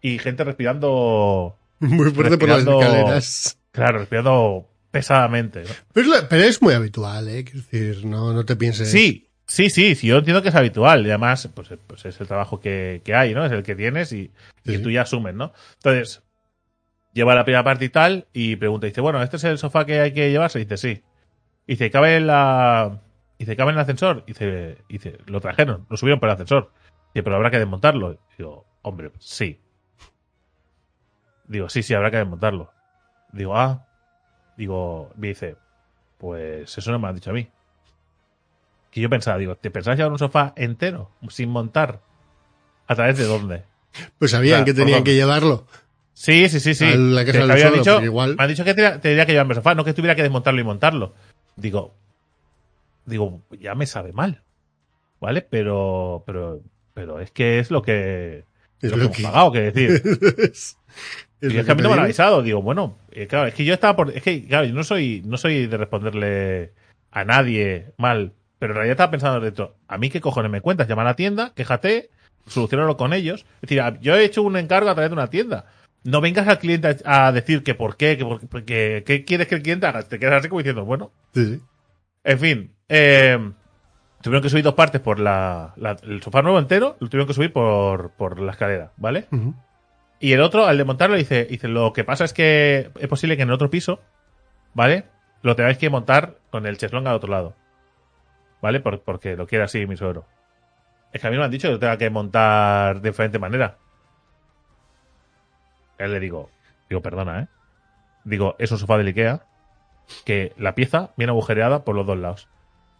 y gente respirando. Muy fuerte por las escaleras. Claro, respirando pesadamente. ¿no? Pero es, la- pero es muy habitual, ¿eh? Quiero decir, no, no te pienses. Sí, sí, sí, sí, yo entiendo que es habitual y además pues, pues es el trabajo que, que hay, ¿no? Es el que tienes y, tú ya asumes, ¿no? Entonces, lleva la primera parte y tal y pregunta, dice, bueno, ¿este es el sofá que hay que llevarse? Y dice, sí. Y dice, ¿cabe la, Dice, ¿cabe en el ascensor? Dice, dice, lo trajeron, lo subieron por el ascensor. Dice, pero habrá que desmontarlo. Digo, hombre, sí. Digo, sí, sí, habrá que desmontarlo. Digo, ah. Digo, me dice, pues eso no me lo han dicho a mí. Que yo pensaba, digo, ¿te pensabas llevar un sofá entero sin montar? ¿A través de dónde? Pues sabían que tenían que llevarlo. Sí, sí, sí, sí. A la casa del dicho, igual- Me han dicho que tenía, tendría que llevarme el sofá, no que tuviera que desmontarlo y montarlo. Digo, digo, ya me sabe mal. ¿Vale? Pero, pero, pero es que es lo que, Es lo que hemos que- pagado, que decir. es, Y es es lo que a mí no me han avisado. Digo, bueno, eh, claro, es que yo estaba por. Es que, claro, yo no soy, no soy de responderle a nadie mal. Pero en realidad estaba pensando dentro, ¿a mí qué cojones me cuentas? Llama a la tienda, quéjate, solucionalo con ellos. Es decir, yo he hecho un encargo a través de una tienda. No vengas al cliente a, decir que por qué, que, por, que, qué quieres que el cliente haga. Te quedas así como diciendo, bueno, Sí, sí. en fin, eh, tuvieron que subir dos partes por la, la- el sofá nuevo entero, lo tuvieron que subir por, por la escalera, ¿vale? Y el otro, al desmontarlo, dice, dice, lo que pasa es que es posible que en el otro piso, ¿vale? Lo tengáis que montar con el cheslong al otro lado. ¿Vale? Por- porque lo quiere así mi suegro. Es que a mí me han dicho que lo tenga que montar de diferente manera. A él le digo, digo, perdona, ¿eh? Digo, es un sofá del Ikea que la pieza viene agujereada por los dos lados.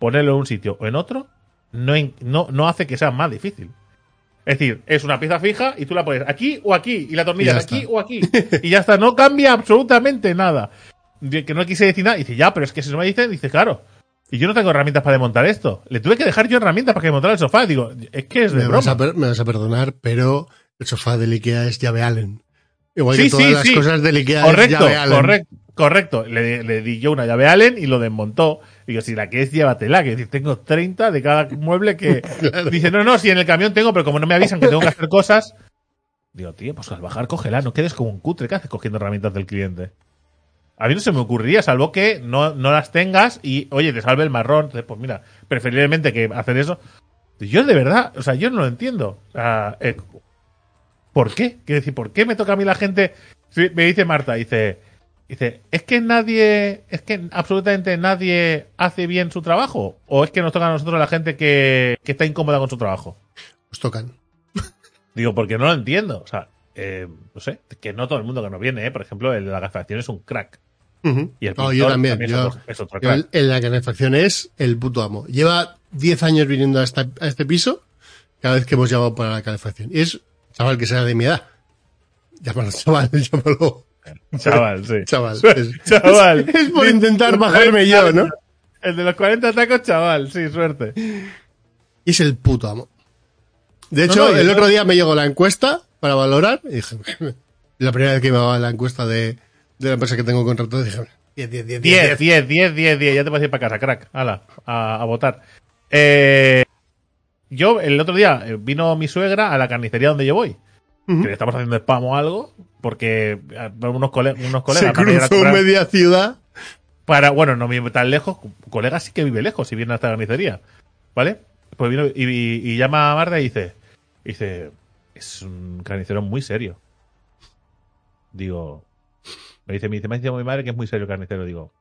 Ponerlo en un sitio o en otro no, no, no hace que sea más difícil. Es decir, es una pieza fija y tú la pones aquí o aquí y la tornillas aquí o aquí. Y ya está, no cambia absolutamente nada. De Que no quise decir nada. Y dice, ya, pero es que si no me dicen, dice, claro. Y yo no tengo herramientas para desmontar esto. Le tuve que dejar yo herramientas para que montara el sofá. Digo, es que es de Me vas, a, broma. me vas a perdonar, pero el sofá del Ikea es llave Allen. Igual Sí, que todas sí, las sí. cosas del Ikea Correcto, es llave Allen. correcto, correcto. Le, le di yo una llave Allen y lo desmontó. Digo, si la que es, llévatela. Que decir, tengo 30 de cada mueble que. Dice, no, no, si en el camión tengo, pero como no me avisan que tengo que hacer cosas. Digo, tío, pues al bajar, cógela, no quedes como un cutre. ¿Qué haces cogiendo herramientas del cliente? A mí no se me ocurriría, salvo que no, no las tengas y, oye, te salve el marrón. Entonces, pues mira, preferiblemente que hacer eso. Yo de verdad, o sea, yo no lo entiendo. O sea, eh, ¿Por qué? Quiero decir, ¿por qué me toca a mí la gente? Me dice Marta, dice, dice, ¿es que nadie, es que absolutamente nadie hace bien su trabajo? ¿O es que nos toca a nosotros la gente que, que está incómoda con su trabajo? Os tocan. Digo, porque no lo entiendo. O sea, eh, no sé, que no todo el mundo que nos viene, ¿eh? Por ejemplo, el de la calefacción es un crack. Y el No, yo también. es, yo- otro, es otro yo crack. en la calefacción es el puto amo. Lleva 10 años viniendo a, esta- a este piso cada vez que hemos llamado para la calefacción. Y es chaval que sea de mi edad. Llámalo chaval, llámalo Chaval, sí. chaval. Es, Chaval. es por intentar bajarme yo, ¿no? El de los 40 tacos, chaval, sí, suerte. Y es el puto amo. De No, hecho, no, y el yo- otro día me llegó la encuesta para valorar y dije, la primera vez que me va la encuesta de, de la empresa que tengo contratado, dije, 10, 10, 10, 10, 10, 10, 10, 10. Ya te puedes ir para casa, crack. Hala, a, a votar. Eh, yo, el otro día, eh, vino mi suegra a la carnicería donde yo voy. Que le estamos haciendo spam o algo. Porque unos, cole- unos colegas Se cruzó comprar- media ciudad. para, bueno, no vive tan lejos, colega sí que vive lejos y viene a esta carnicería, ¿vale? Pues vino y, y- y llama a Marta y dice, dice, es un carnicero muy serio. Digo, me dice, me dice, me ha dicho mi madre que es muy serio el carnicero, digo.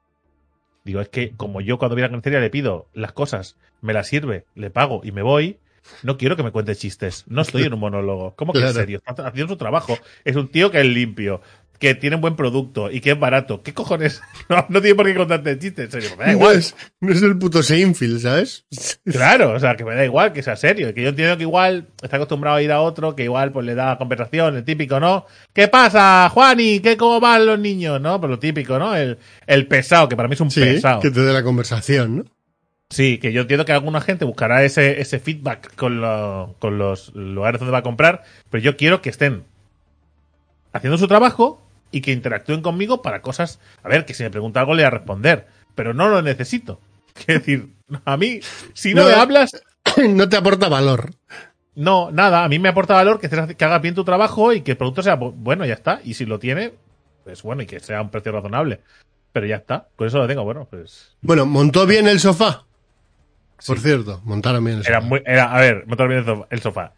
Digo, es que como yo cuando voy a la carnicería le pido las cosas, me las sirve, le pago y me voy, no quiero que me cuente chistes. No estoy en un monólogo. ¿Cómo que Claro. es serio? Está haciendo su trabajo. Es un tío que es limpio, que tiene un buen producto y que es barato. ¿Qué cojones? No, no tiene por qué contarte chistes, en serio. Me da No igual. es, no es el puto Seinfeld, ¿sabes? Claro, o sea, que me da igual que sea serio. Que yo entiendo que igual está acostumbrado a ir a otro, que igual pues le da conversación, el típico, ¿no? ¿Qué pasa, Juani? ¿Qué cómo van los niños? ¿No? Pues lo típico, ¿no? El, el pesado, que para mí es un Sí, pesado. que te dé la conversación, ¿no? Sí, que yo entiendo que alguna gente buscará ese, ese feedback con, lo- con los lugares donde va a comprar, pero yo quiero que estén haciendo su trabajo y que interactúen conmigo para cosas. A ver, que si me pregunta algo le voy a responder, pero no lo necesito. Es decir, a mí, si no, No, me eh. hablas, no te aporta valor. no, nada, a mí me aporta valor que, que hagas bien tu trabajo y que el producto sea bu- bueno, ya está. Y si lo tiene, pues bueno, y que sea un precio razonable. Pero ya está, con eso lo tengo, bueno, pues. Bueno, montó bien el sofá. Por Sí. cierto, montaron bien el sofá. Era muy, era, a ver, montar bien el sofá.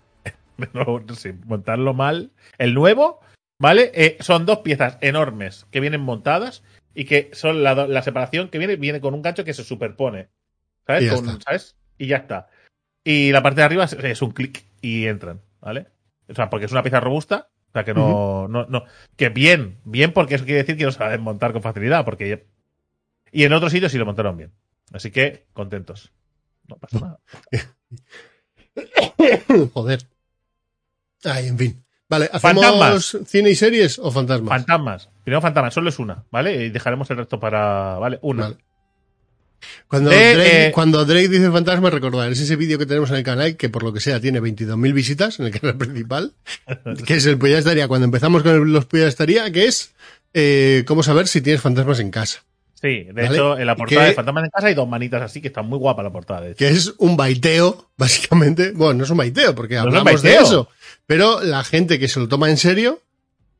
No, no sé, montarlo mal. El nuevo, ¿vale? Eh, son dos piezas enormes que vienen montadas y que son la, separación que viene, viene con un gancho que se superpone. ¿sabes? Y ya Con- está. ¿sabes? Y ya está. Y la parte de arriba es, es un clic y entran, ¿vale? O sea, porque es una pieza robusta, o sea, que no, no, no, que bien, bien porque eso quiere decir que no a desmontar con facilidad, porque y en otros sitios sí lo montaron bien. Así que contentos. No pasa nada. Joder. Ay, en fin. Vale, ¿hacemos Fantasmas. cine y series o fantasmas? Fantasmas. Primero fantasmas, solo es una, ¿vale? Y dejaremos el resto para, ¿vale? Una. Vale. Cuando, De, Drake, eh, cuando Drake dice fantasma, recordar, es ese vídeo que tenemos en el canal, que por lo que sea tiene 22.000 visitas en el canal principal, que es el Puya Estaría, cuando empezamos con el- los Puya Estaría, que es eh, cómo saber si tienes fantasmas en casa. Sí, de Vale. hecho, en la ¿Y portada de Fantasmas en casa hay dos manitas así, que está muy guapa la portada, de hecho. Que es un baiteo, básicamente. Bueno, no es un baiteo, porque No hablamos de eso. Pero la gente que se lo toma en serio,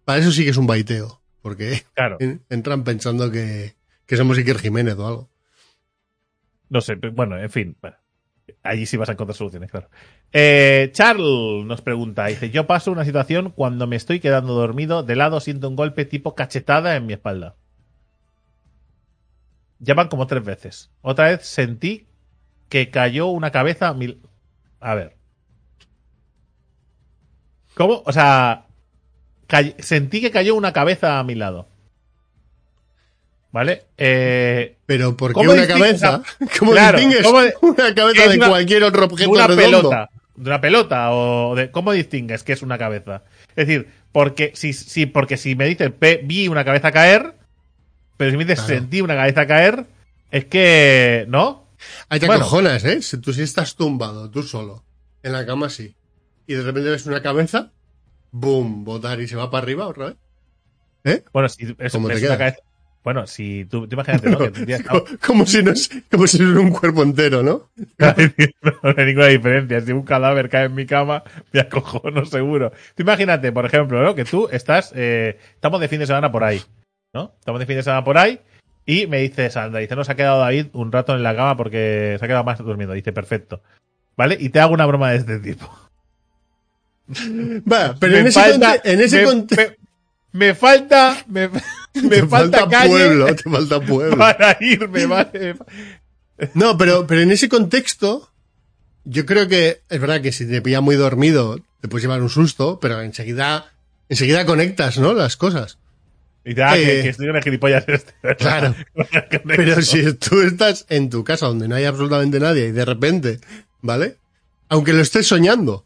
para eso sí que es un baiteo. Porque Claro. en- entran pensando que, que somos Iker Jiménez o algo. No sé, pero bueno, en fin. bueno, allí sí vas a encontrar soluciones, claro. Eh, Charles nos pregunta, dice, yo paso una situación cuando me estoy quedando dormido, de lado siento un golpe tipo cachetada en mi espalda. Ya van como tres veces. Otra vez sentí que cayó una cabeza a mi... A ver. ¿Cómo? O sea, cay- sentí que cayó una cabeza a mi lado. ¿Vale? Eh, Pero ¿por qué ¿Cómo una cabeza? ¿Cómo Claro, distingues ¿cómo- una cabeza de una- cualquier otro objeto una redondo? pelota. De una pelota o de cómo distingues que es una cabeza. Es decir, porque si, si, porque si me dices "Ve- vi una cabeza caer, pero si me dices Claro. sentí una cabeza caer, es que no. Ahí te Bueno. acojonas, ¿eh? Si tú sí estás tumbado, tú solo, en la cama sí, y de repente ves una cabeza, boom, botar y se va para arriba otra vez. Bueno, si es, ¿Cómo te una cabeza. Bueno, si tú, tú imagínate, ¿no? Como si no es, como si no es un cuerpo entero, ¿no? no hay ninguna diferencia. Si un cadáver cae en mi cama, me acojono seguro. Tú imagínate, por ejemplo, ¿no? Que tú estás, eh, estamos de fin de semana por ahí, ¿no? Estamos de fin de semana por ahí y me dices, anda, dice, no, se ha quedado David un rato en la cama porque se ha quedado más durmiendo. Dice, perfecto. ¿Vale? Y te hago una broma de este tipo. Va, pero en ese, falta- conte- en ese me, me- me falta, me, me te falta, falta calle pueblo, te falta pueblo. para irme, ¿vale? No, pero, pero en ese contexto, yo creo que es verdad que si te pilla muy dormido, te puedes llevar un susto, pero enseguida, enseguida conectas, ¿no? Las cosas. Y ya, Eh, que, que estoy con el gilipollas este. Claro. Pero si tú estás en tu casa donde no hay absolutamente nadie y de repente, ¿vale? Aunque lo estés soñando,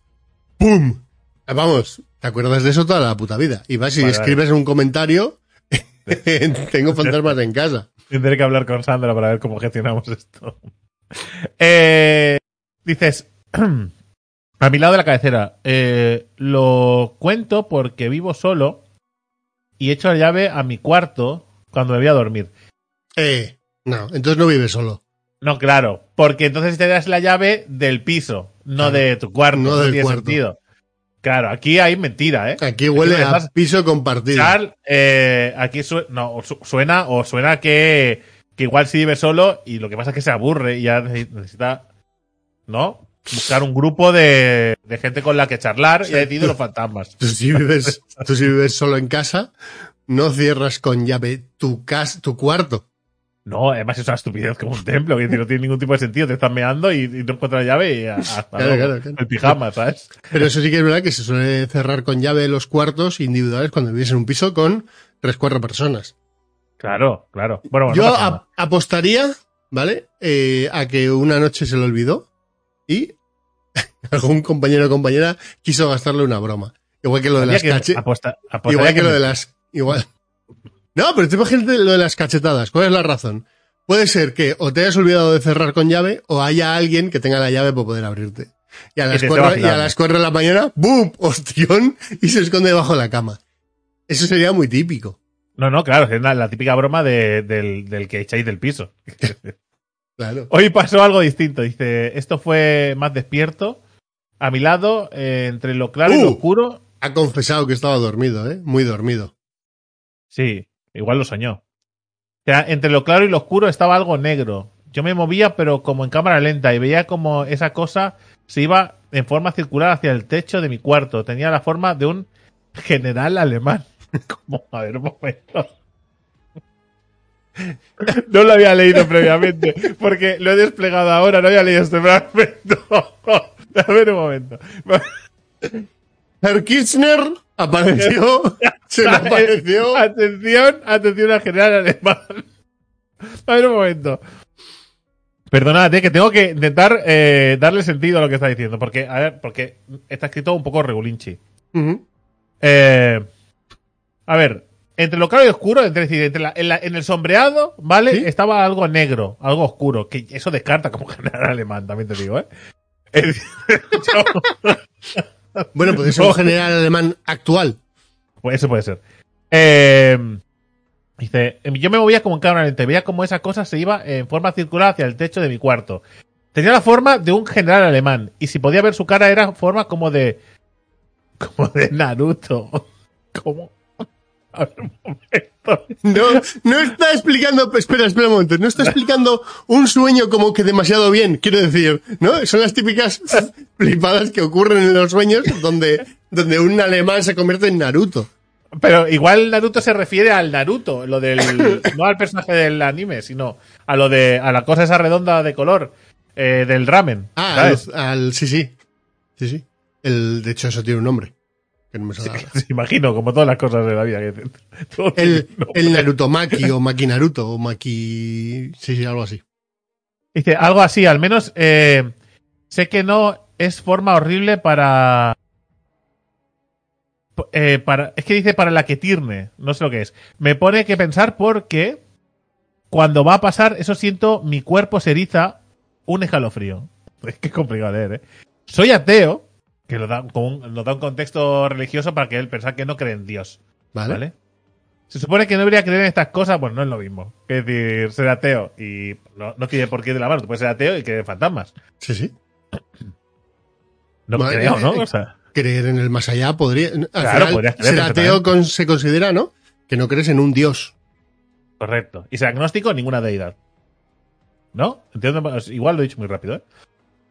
¡pum! Ah, Vamos, te acuerdas de eso toda la puta vida. Y vas y Vale, escribes un comentario, tengo fantasmas en casa. Tendré que hablar con Sandra para ver cómo gestionamos esto. Eh, dices, a mi lado de la cabecera, eh, lo cuento porque vivo solo y echo la llave a mi cuarto cuando me voy a dormir. Eh, no, entonces no vives solo. No, claro, porque entonces te das la llave del piso, no Claro, de tu cuarto. no No, del tiene cuarto. sentido. Claro, aquí hay mentira, ¿eh? Aquí huele Aquí a piso compartido. Char, eh, aquí su- no, su- suena o suena que, que igual si vive solo y lo que pasa es que se aburre y ya neces- necesita, ¿no? Buscar un grupo de, de gente con la que charlar y ha decidido los fantasmas. Tú si vives, tú si vives solo en casa, no cierras con llave tu casa, tu cuarto. No, además es una estupidez como un templo, que no tiene ningún tipo de sentido. Te estás meando y, y no encuentras la llave y hasta Claro, luego. claro, claro. el pijama, ¿sabes? Pero eso sí que es verdad que se suele cerrar con llave los cuartos individuales cuando vives en un piso con tres, cuatro personas. Claro, claro. Bueno, bueno, Yo no ap- apostaría, ¿vale? Eh, a que una noche se le olvidó y algún compañero o compañera quiso gastarle una broma. Igual que lo de las que cache- aposta- apostaría Igual que que lo de las. Igual. No, pero tú imagínate lo de las cachetadas. ¿Cuál es la razón? Puede ser que o te hayas olvidado de cerrar con llave o haya alguien que tenga la llave para poder abrirte. Y a las, te cuatro, y a vacilando. las cuatro de la mañana, ¡bum! ¡Hostión! Y se esconde debajo de la cama. Eso sería muy típico. No, no, claro, es la, la típica broma de- del, del que echáis del piso. Claro. Hoy pasó algo distinto. Dice, esto fue más despierto. A mi lado, eh, entre lo claro y lo Uh. oscuro. Ha confesado que estaba dormido, ¿eh? Muy dormido. Sí, igual lo soñó. O sea, entre lo claro y lo oscuro estaba algo negro. Yo me movía, pero como en cámara lenta, y veía como esa cosa se iba en forma circular hacia el techo de mi cuarto. Tenía la forma de un general alemán. como, a ver, un momento. No lo había leído previamente, porque lo he desplegado ahora, no había leído este fragmento. A ver un momento. Herr Kirchner apareció, se le apareció. Atención, atención al general alemán. A ver un momento. Perdónate, que tengo que intentar eh, darle sentido a lo que está diciendo, porque, a ver, porque está escrito un poco regulinchi. Eh, a ver, entre lo claro y oscuro, entre, es decir, entre la- en, la- en el sombreado, ¿vale? ¿Sí? Estaba algo negro, algo oscuro, que eso descarta como general alemán, también te digo, ¿eh? Bueno, puede ser un general alemán actual. Pues eso puede ser. Eh, dice, yo me movía como en cámara lenta, y veía como esa cosa se iba en forma circular hacia el techo de mi cuarto. Tenía la forma de un general alemán, y si podía ver su cara era forma como de... como de Naruto. Como... Momento. No, no está explicando, espera, espera un momento, no está explicando un sueño como que demasiado bien, quiero decir, ¿no? Son las típicas flipadas que ocurren en los sueños donde, donde un alemán se convierte en Naruto. Pero igual Naruto se refiere al Naruto, lo del... no al personaje del anime, sino a lo de... a la cosa esa redonda de color eh, del ramen. Ah, al, al- sí, sí, sí, sí. El, de hecho, eso tiene un nombre. Que no me sale ahora. Sí, imagino, como todas las cosas de la vida. Que El, el Naruto Maki o Maki Naruto o Maki... Sí, sí, algo así. Dice, algo así, al menos eh, sé que no es forma horrible para... eh, para es que dice para la que tirne, no sé lo que es. Me pone que pensar porque cuando va a pasar, eso siento, mi cuerpo se eriza un escalofrío. Es que es complicado leer, ¿eh? Soy ateo, que lo da, un, nos da un contexto religioso para que él pensar que no cree en Dios. ¿Vale? ¿Vale? Se supone que no debería creer en estas cosas, pues no es lo mismo. Es decir, ser ateo y no, no tiene por qué ir de la mano. Tú puedes ser ateo y creer en fantasmas. Sí, sí. No creo, ¿no? eh, O sea, Creer en el más allá podría... Al Claro, final, podrías creer ser ateo con- se considera, ¿no? Que no crees en un dios. correcto. Y ser agnóstico, ninguna deidad. ¿No? Entiendo, igual lo he dicho muy rápido, ¿eh?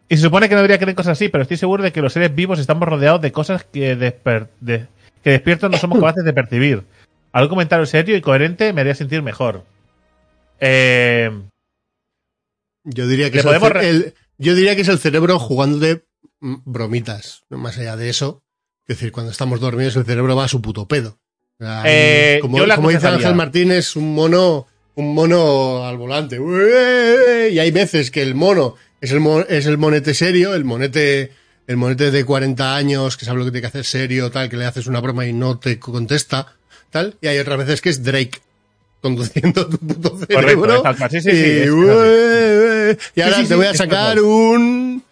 Y se supone que no debería creer cosas así, pero estoy seguro de que los seres vivos estamos rodeados de cosas que, desper- de- que despiertos no somos capaces de percibir. Algún comentario serio y coherente me haría sentir mejor. Eh, Yo diría que es el podemos ce- re- el- yo diría que es el cerebro jugándote mm, bromitas. No Más allá de eso, es decir, cuando estamos dormidos el cerebro va a su puto pedo. Eh, como como dice Ángel Martínez, un mono, un mono al volante. Y hay veces que el mono es el, es el monete serio, el monete, el monete de 40 años que sabe lo que tiene que hacer serio, tal, que le haces una broma y no te contesta, tal. Y hay otras veces que es Drake conduciendo tu puto cerebro. Sí, sí, sí, y, es ¡ué! ¡ué! y ahora te voy a sacar un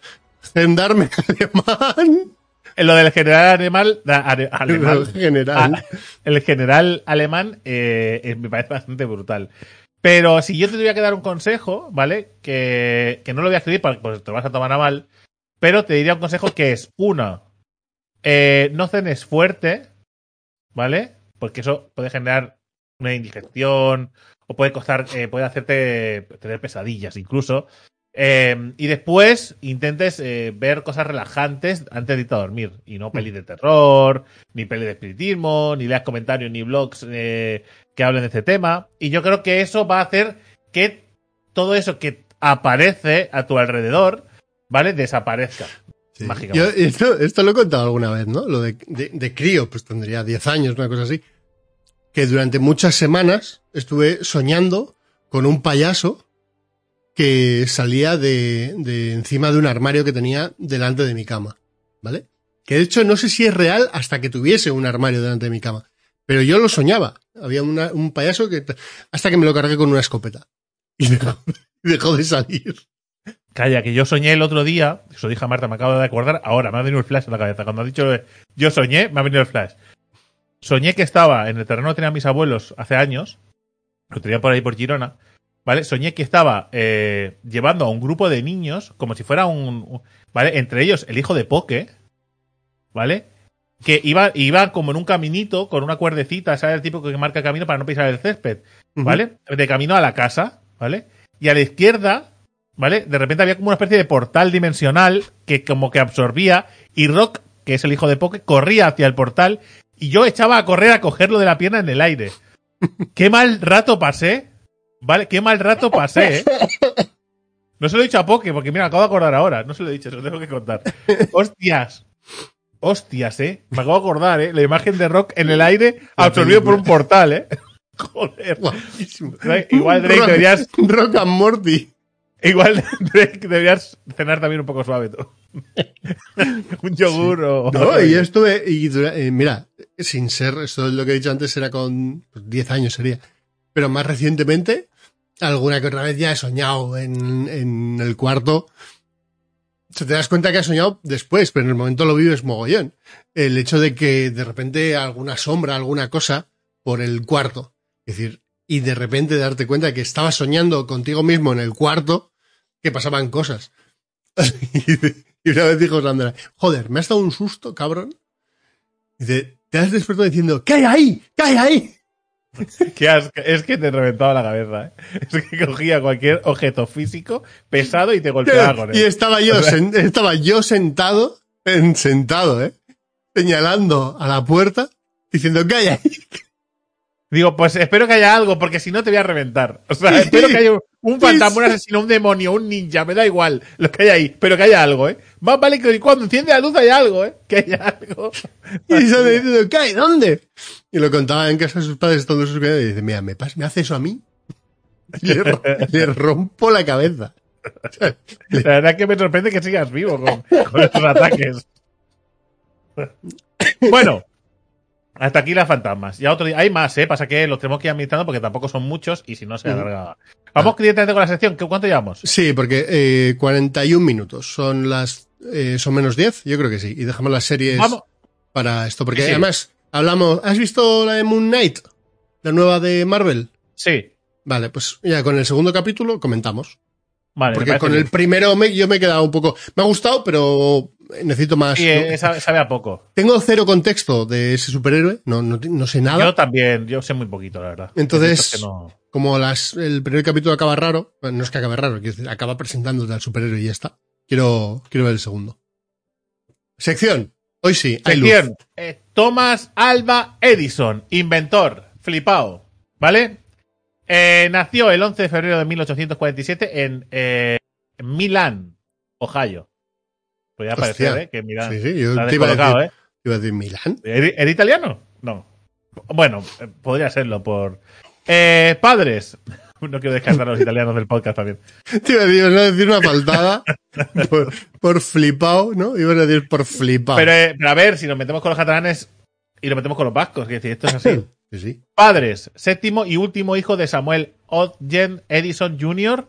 gendarme alemán. en lo del general alemán, da- ale- alemán El general. Ah, el general alemán eh, eh, me parece bastante brutal. Pero si yo te tuviera que dar un consejo, ¿vale? Que, que no lo voy a escribir porque pues, te vas a tomar a mal. Pero te diría un consejo que es, uno, eh, no cenes fuerte, ¿vale? Porque eso puede generar una indigestión o puede costar, eh, puede hacerte tener pesadillas incluso. Eh, y después intentes eh, ver cosas relajantes antes de irte a dormir. Y no pelis de terror, ni pelis de espiritismo, ni leas comentarios, ni blogs eh, que hablen de este tema. Y yo creo que eso va a hacer que todo eso que aparece a tu alrededor, ¿vale? Desaparezca. Sí. Mágicamente. Yo esto, esto lo he contado alguna vez, ¿no? Lo de, de, de crío, pues tendría 10 años, una cosa así. Que durante muchas semanas estuve soñando con un payaso que salía de, de encima de un armario que tenía delante de mi cama, ¿vale? Que de hecho no sé si es real hasta que tuviese un armario delante de mi cama. Pero yo lo soñaba. Había un payaso que... hasta que me lo cargué con una escopeta. Y dejó, dejó de salir. Calla, que yo soñé el otro día, eso dije a Marta, me acabo de acordar, ahora me ha venido el flash en la cabeza. Cuando ha dicho yo soñé, me ha venido el flash. Soñé que estaba en el terreno que tenían mis abuelos hace años, lo tenía por ahí por Girona, ¿vale? Soñé que estaba eh, llevando a un grupo de niños, como si fuera un- ¿vale? Entre ellos el hijo de Poke, ¿vale? Que iba, iba como en un caminito con una cuerdecita, ¿sabes? El tipo que marca camino para no pisar el césped, ¿vale? De camino a la casa, ¿vale? Y a la izquierda, ¿vale? De repente había como una especie de portal dimensional que como que absorbía y Rock, que es el hijo de Poke, corría hacia el portal y yo echaba a correr a cogerlo de la pierna en el aire. Qué mal rato pasé Vale, qué mal rato pasé, ¿eh? No se lo he dicho a Poke, porque mira, acabo de acordar ahora. No se lo he dicho, se lo tengo que contar. Hostias. Hostias, ¿eh? Me acabo de acordar, ¿eh? La imagen de Rock en el aire absorbido por un portal, ¿eh? Joder. Guapísimo. Igual Drake Rock- deberías, Rock and Morty. igual Drake deberías cenar también un poco suave tú. un yogur o... No, y yo estuve, y eh, mira, sin ser, esto es lo que he dicho antes, era con pues, 10 años sería. Pero más recientemente, alguna que otra vez ya he soñado en, en el cuarto. Te das cuenta que has soñado después, pero en el momento lo vives mogollón. El hecho de que de repente alguna sombra, alguna cosa por el cuarto. Es decir, y de repente darte cuenta que estabas soñando contigo mismo en el cuarto, que pasaban cosas. y una vez dijo Sandra, joder, me has dado un susto, cabrón. Dice, te has despertado diciendo, ¿qué hay ahí? ¿Qué hay ahí? Qué asco. Es que te reventaba la cabeza, ¿eh? Es que cogía cualquier objeto físico pesado y te golpeaba con Y él. estaba yo, sen- estaba yo sentado, en, sentado, ¿eh? Señalando a la puerta, diciendo, ¿qué hay ahí? Digo, pues espero que haya algo, porque si no te voy a reventar. O sea, espero que haya un, un fantasma, un asesino, un demonio, un ninja, me da igual lo que haya ahí, pero que haya algo, ¿eh? Más vale que cuando enciende la luz haya algo, ¿eh? Que haya algo. Y se me diciendo, ¿qué hay? ¿Dónde? Y lo contaba en casa de sus padres, todos sus y dice, mira, ¿me, ¿me hace eso a mí? Le, le rompo la cabeza. La verdad es que me sorprende que sigas vivo con, con estos ataques. Bueno, hasta aquí las fantasmas. Ya otro día, hay más, ¿eh? Pasa que los tenemos que ir administrando porque tampoco son muchos y si no se alarga. Vamos directamente con la sección. ¿Qué- ¿Cuánto llevamos? Sí, porque eh, 41 minutos. Son las. eh, son menos 10, yo creo que sí. Y dejamos las series Vamos. para esto. Porque Sí. además, hablamos. ¿Has visto la de Moon Knight? La nueva de Marvel. Sí. Vale, pues ya con el segundo capítulo comentamos. Vale, Porque con bien. el primero me- yo me he quedado un poco. Me ha gustado, pero necesito más. Sí, eh, sabe, sabe a poco. Tengo cero contexto de ese superhéroe. No, no, no sé nada. Yo también, yo sé muy poquito, la verdad. Entonces- que no- Como las, el primer capítulo acaba raro. no es que acabe raro, decir, acaba presentándote al superhéroe y ya está. Quiero, quiero ver el segundo. Sección. Hoy sí, hay luz. Sección. Eh, Thomas Alba Edison, inventor, flipao, ¿vale? Eh, nació el 11 de febrero de 1847 en eh, Milán, Ohio. Podría Hostia. parecer, ¿eh? Que Milán. Sí, sí, yo te iba a decir, ¿eh? iba a decir Milán. ¿Era era italiano? No. Bueno, eh, podría serlo por... Eh, padres. No quiero descartar a los italianos del podcast también. Te iba a decir, ibas a decir una faltada por, por flipao, ¿no? Ibas a decir por flipao. Pero, eh, pero a ver, si nos metemos con los catalanes y nos metemos con los vascos, es decir, esto es así. Sí, sí. Padres, séptimo y último hijo de Samuel Ogden Edison Jr.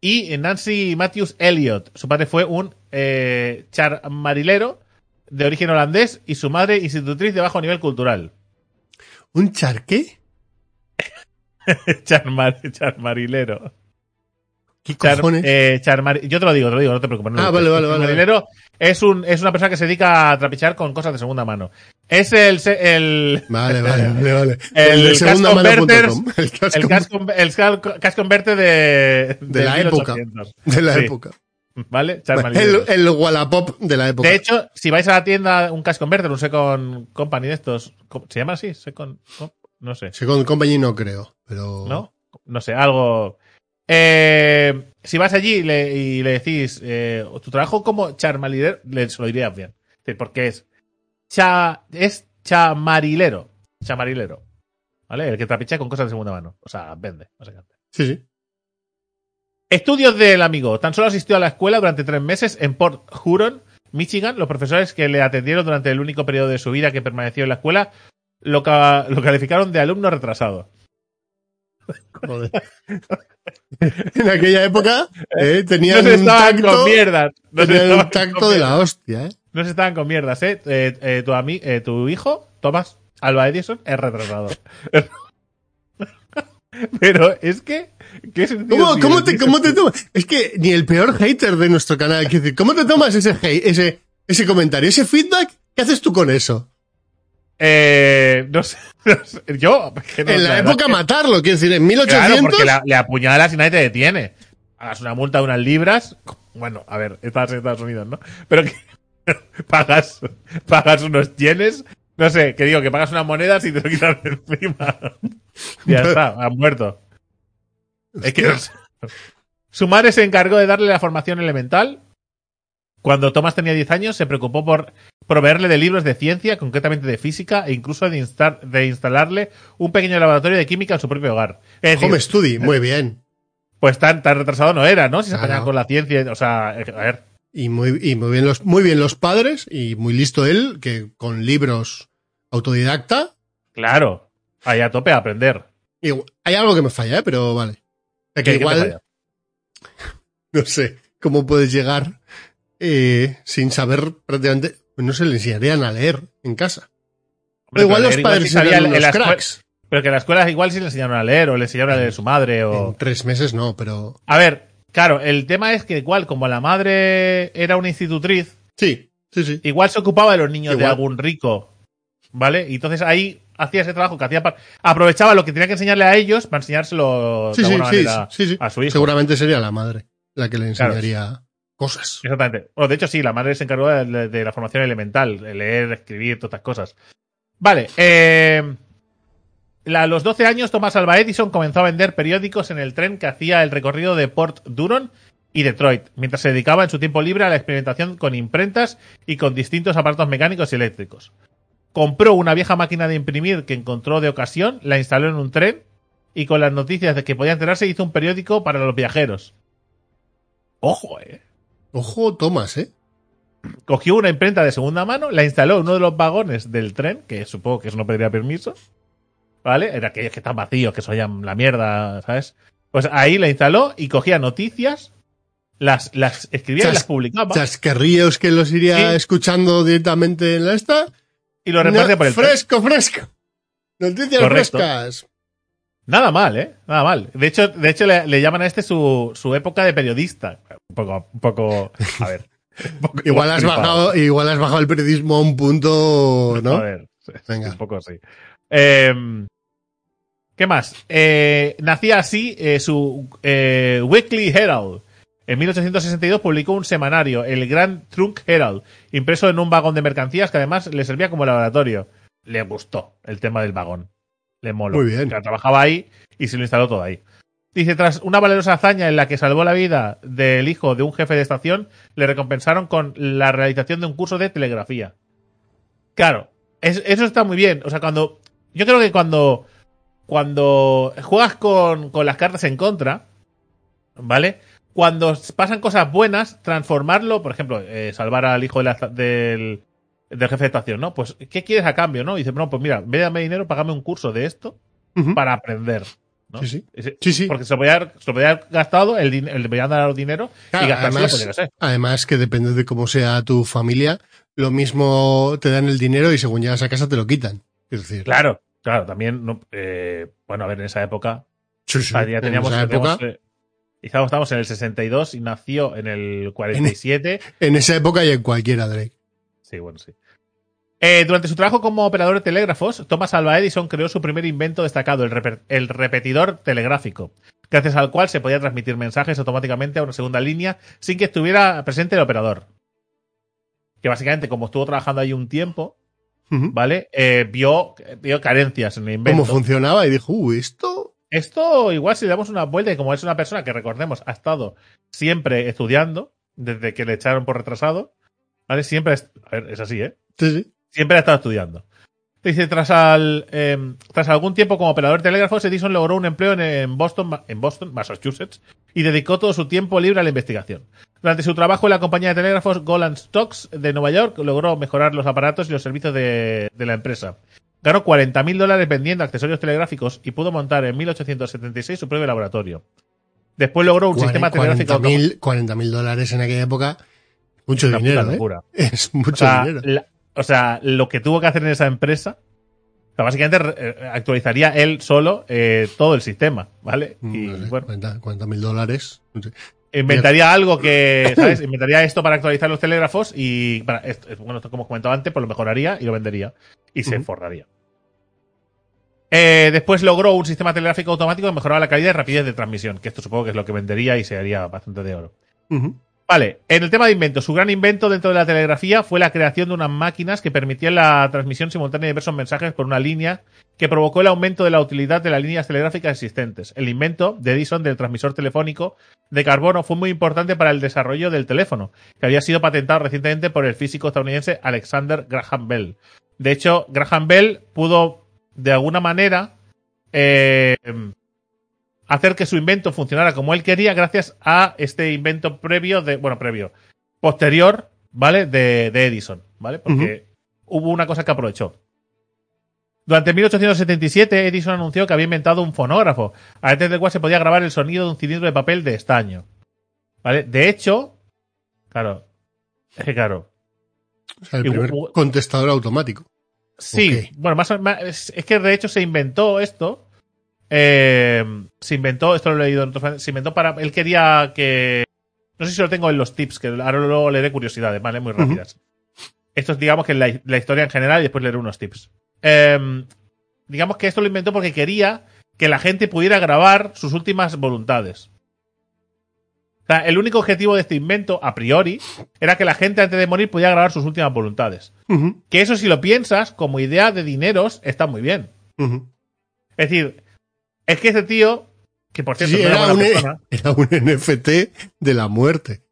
y Nancy Matthews Elliot. Su padre fue un eh, charmarilero de origen holandés y su madre institutriz de bajo nivel cultural. ¿Un charqué? Charmar- charmarilero. ¿Qué Char- cojones? eh, Yo te lo digo, te lo digo, no te preocupes. no Ah, vale, vale, vale, Charmarilero es, un, es una persona que se dedica a trapichar con cosas de segunda mano. Es el, el, Vale, vale, vale, vale. El de segundamano.com. Casconverters- El casco el cash, el cash- cash converter de, De la época. 1800. de la Sí. época. ¿Vale? Bueno, el, el Wallapop de la época. De hecho, si vais a la tienda, un cash converter, un Second Company de estos, ¿cómo- ¿se llama así? Second, no sé. Second Company no creo, pero... ¿No? No sé, algo. Eh, si vas allí y le, y le decís eh, tu trabajo como charmarilero, les lo dirías bien. Es decir, Porque es, cha, es chamarilero. Chamarilero. ¿Vale? El que trapicha con cosas de segunda mano. O sea, vende, básicamente. Sí, sí. Estudios del amigo. Tan solo asistió a la escuela durante tres meses en Port Huron, Michigan. Los profesores que le atendieron durante el único periodo de su vida que permaneció en la escuela lo, ca- lo calificaron de alumno retrasado. Joder. en aquella época eh, No tenían se un tacto, con mierdas. No se tenían estaban un tacto con de la hostia, ¿eh? No se estaban con mierdas, ¿eh? Eh, eh, tu, ami- eh, tu hijo, Thomas Alba Edison, es retrasado. Pero es que. ¿qué sentido ¿Cómo, cómo te, ¿Cómo te tomas? Es que ni el peor hater de nuestro canal, decir, ¿cómo te tomas ese, hate- ese, ese comentario, ese feedback? ¿Qué haces tú con eso? Eh, no sé. no sé, Yo. que no, en la, época que- matarlo, quiero decir, en 1800... Claro, porque la- le apuñalas y nadie te detiene. Hagas una multa de unas libras. Bueno, a ver, estás en Estados Unidos, ¿no? Pero que pagas, pagas unos yenes. No sé, que digo, que pagas unas monedas y te lo quitan de encima. ya está, han muerto. Es que su madre se encargó de darle la formación elemental. Cuando Thomas tenía 10 años, se preocupó por proveerle de libros de ciencia, concretamente de física, e incluso de, instar- de instalarle un pequeño laboratorio de química en su propio hogar. Es decir, Home Study, muy bien. pues tan, tan retrasado no era, ¿no? Si se Claro. apañaba con la ciencia, o sea, eh, a ver, Y muy, y muy bien los, muy bien los padres, y muy listo él, que con libros autodidacta. claro, ahí a tope a aprender. y hay algo que me falla, ¿eh? pero vale. ¿Qué- Que igual, falla? no sé, cómo puedes llegar eh, sin saber prácticamente, no se le enseñarían a leer en casa. Hombre, igual pero los padres eran en unos la escuela- cracks. Pero que en la escuela igual sí le enseñaron a leer, o le enseñaron a leer su madre, o... En tres meses no, pero A ver, claro, el tema es que igual, como la madre era una institutriz, sí, sí, sí. igual se ocupaba de los niños de algún rico, ¿vale? Y entonces ahí hacía ese trabajo que hacía... pa- Aprovechaba lo que tenía que enseñarle a ellos para enseñárselo Sí, de sí, alguna sí, manera sí, sí. a su hijo. Seguramente sería la madre la que le Claro. enseñaría cosas. Exactamente. Bueno, de hecho, sí, la madre se encargó de, de la formación elemental, de leer, escribir, todas estas cosas. Vale, eh, a los 12 años, Thomas Alva Edison comenzó a vender periódicos en el tren que hacía el recorrido de Port Duron y Detroit, mientras se dedicaba en su tiempo libre a la experimentación con imprentas y con distintos aparatos mecánicos y eléctricos. Compró una vieja máquina de imprimir que encontró de ocasión, la instaló en un tren y con las noticias de que podía enterarse hizo un periódico para los viajeros. Ojo, eh. Ojo, Tomás, ¿eh? cogió una imprenta de segunda mano, la instaló en uno de los vagones del tren, que supongo que eso no pediría permiso, ¿vale? Era aquellos que están vacíos, que soyan la mierda, ¿sabes? Pues ahí la instaló y cogía noticias, las, las escribía y Chas- las publicaba Chascarrillos que los iría Sí. escuchando directamente en la esta. y lo repartía No, por el fresco, fresco. Noticias Correcto. frescas. Nada mal, ¿eh? Nada mal. De hecho, de hecho le, le llaman a este su, su época de periodista. Un poco, un poco, a ver. poco Igual has bajado, igual has bajado el periodismo a un punto, A ¿no? ver, sí, Venga. un poco así. Eh, ¿Qué más? Eh, nacía así eh, su eh, Weekly Herald. En 1862 publicó un semanario, el Grand Trunk Herald, impreso en un vagón de mercancías que además le servía como laboratorio. Le gustó el tema del vagón. Le moló. Muy bien. Que trabajaba ahí y se lo instaló todo ahí. Dice, tras una valerosa hazaña en la que salvó la vida del hijo de un jefe de estación, le recompensaron con la realización de un curso de telegrafía. Claro, es- eso está muy bien. O sea, cuando. Yo creo que cuando. Cuando juegas con, con las cartas en contra, ¿vale? Cuando pasan cosas buenas, transformarlo, por ejemplo, eh, salvar al hijo de la- del, del jefe de estación, ¿no? Pues, ¿qué quieres a cambio, no? Y dice, no, pues mira, de darme dinero, págame un curso de esto para aprender. ¿no? Sí, sí. Sí, sí. Porque se lo podía haber, se lo podía haber gastado, el, el deberían dar dinero Claro, y gastárselo, además, sé. además que depende de cómo sea tu familia, lo mismo te dan el dinero y según llegas a casa te lo quitan. Es decir, Claro, claro, también, no, eh, bueno, a ver, en esa época, sí, sí, ya en teníamos, esa teníamos, época, eh, quizá estamos en el 62 y nació en el 47. en esa época y en cualquiera, Drake. Sí, bueno, sí. Eh, durante su trabajo como operador de telégrafos, Thomas Alva Edison creó su primer invento destacado, el, el repetidor telegráfico, gracias al cual se podía transmitir mensajes automáticamente a una segunda línea sin que estuviera presente el operador. Que básicamente, como estuvo trabajando ahí un tiempo, ¿vale? Eh, vio, vio carencias en el invento. Cómo funcionaba y dijo, uh, esto. Esto igual si le damos una vuelta y como es una persona que recordemos ha estado siempre estudiando, desde que le echaron por retrasado, ¿vale? Siempre, es, a ver, es así, ¿eh? Sí, sí. Siempre ha estado estudiando. Dice, tras, al, eh, tras algún tiempo como operador de telégrafos, Edison logró un empleo en, en Boston, en Boston, Massachusetts, y dedicó todo su tiempo libre a la investigación. Durante su trabajo en la compañía de telégrafos Golan Stocks de Nueva York, logró mejorar los aparatos y los servicios de, de la empresa. Ganó 40.000 dólares vendiendo accesorios telegráficos y pudo montar en 1876 su propio laboratorio. Después logró un sistema telegráfico 40.000 40.000 dólares en aquella época. Mucho Una dinero, ¿eh? Es O mucho sea, dinero. la- o sea, lo que tuvo que hacer en esa empresa, sea, básicamente eh, actualizaría él solo eh, todo el sistema, ¿vale? Y Mm, bueno, 40 40.000 dólares. inventaría algo que, ¿sabes? Inventaría esto para actualizar los telégrafos y, para esto, bueno, esto como comentaba antes, pues lo mejoraría y lo vendería y se forraría. Eh, después logró un sistema telegráfico automático que mejoraba la calidad y rapidez de transmisión, que esto supongo que es lo que vendería y se haría bastante de oro. Ujú. Vale, en el tema de inventos, su gran invento dentro de la telegrafía fue la creación de unas máquinas que permitían la transmisión simultánea de diversos mensajes por una línea que provocó el aumento de la utilidad de las líneas telegráficas existentes. El invento de Edison del transmisor telefónico de carbono fue muy importante para el desarrollo del teléfono, que había sido patentado recientemente por el físico estadounidense Alexander Graham Bell. De hecho, Graham Bell pudo, de alguna manera, eh, hacer que su invento funcionara como él quería gracias a este invento previo de, bueno, previo, posterior, ¿vale? De, de Edison, ¿vale? Porque hubo una cosa que aprovechó. Durante 1877, Edison anunció que había inventado un fonógrafo, a través del cual se podía grabar el sonido de un cilindro de papel de estaño. ¿Vale? De hecho, claro, es que claro. O sea, el Y primer contestador automático. Sí, bueno, más, más- es que de hecho se inventó esto. Eh, se inventó, esto lo he leído en otros. Se inventó para. Él quería que. No sé si lo tengo en los tips, que ahora luego leeré curiosidades, ¿vale? Muy rápidas. Esto es, digamos, que la, la historia en general y después leeré unos tips. Eh, digamos que esto lo inventó porque quería que la gente pudiera grabar sus últimas voluntades. O sea, el único objetivo de este invento, a priori, era que la gente antes de morir pudiera grabar sus últimas voluntades. Que eso, si lo piensas, como idea de dineros, está muy bien. Es decir, es que ese tío, que por cierto Sí, no era, era, buena un, persona, era un NFT de la muerte.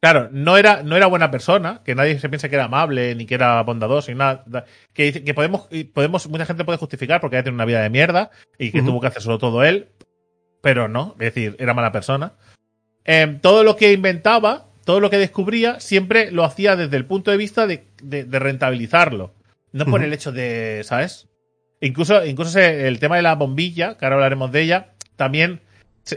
claro, no era, no era buena persona, que nadie se piense que era amable, ni que era bondadoso, ni nada. Que, que podemos, y podemos, mucha gente puede justificar porque tiene una vida de mierda y que tuvo que hacer solo todo él, pero no, es decir, era mala persona. Em, todo lo que inventaba, todo lo que descubría, siempre lo hacía desde el punto de vista de, de- de rentabilizarlo. No por el hecho de, ¿sabes? Incluso, incluso el tema de la bombilla, que ahora hablaremos de ella, también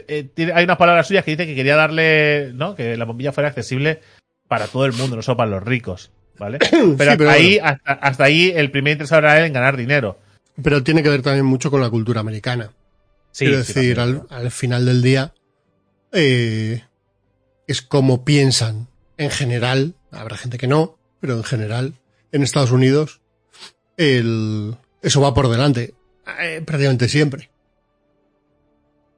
eh, tiene- hay unas palabras suyas que dice que quería darle, ¿no? Que la bombilla fuera accesible para todo el mundo, no solo para los ricos, ¿vale? Pero, pero ahí, hasta, hasta ahí, el primer interesado era él en ganar dinero. Pero tiene que ver también mucho con la cultura americana. Sí, Quiero sí, decir, al final del día, eh, es como piensan en general, habrá gente que no, pero en general, en Estados Unidos, el, eso va por delante, eh, prácticamente siempre.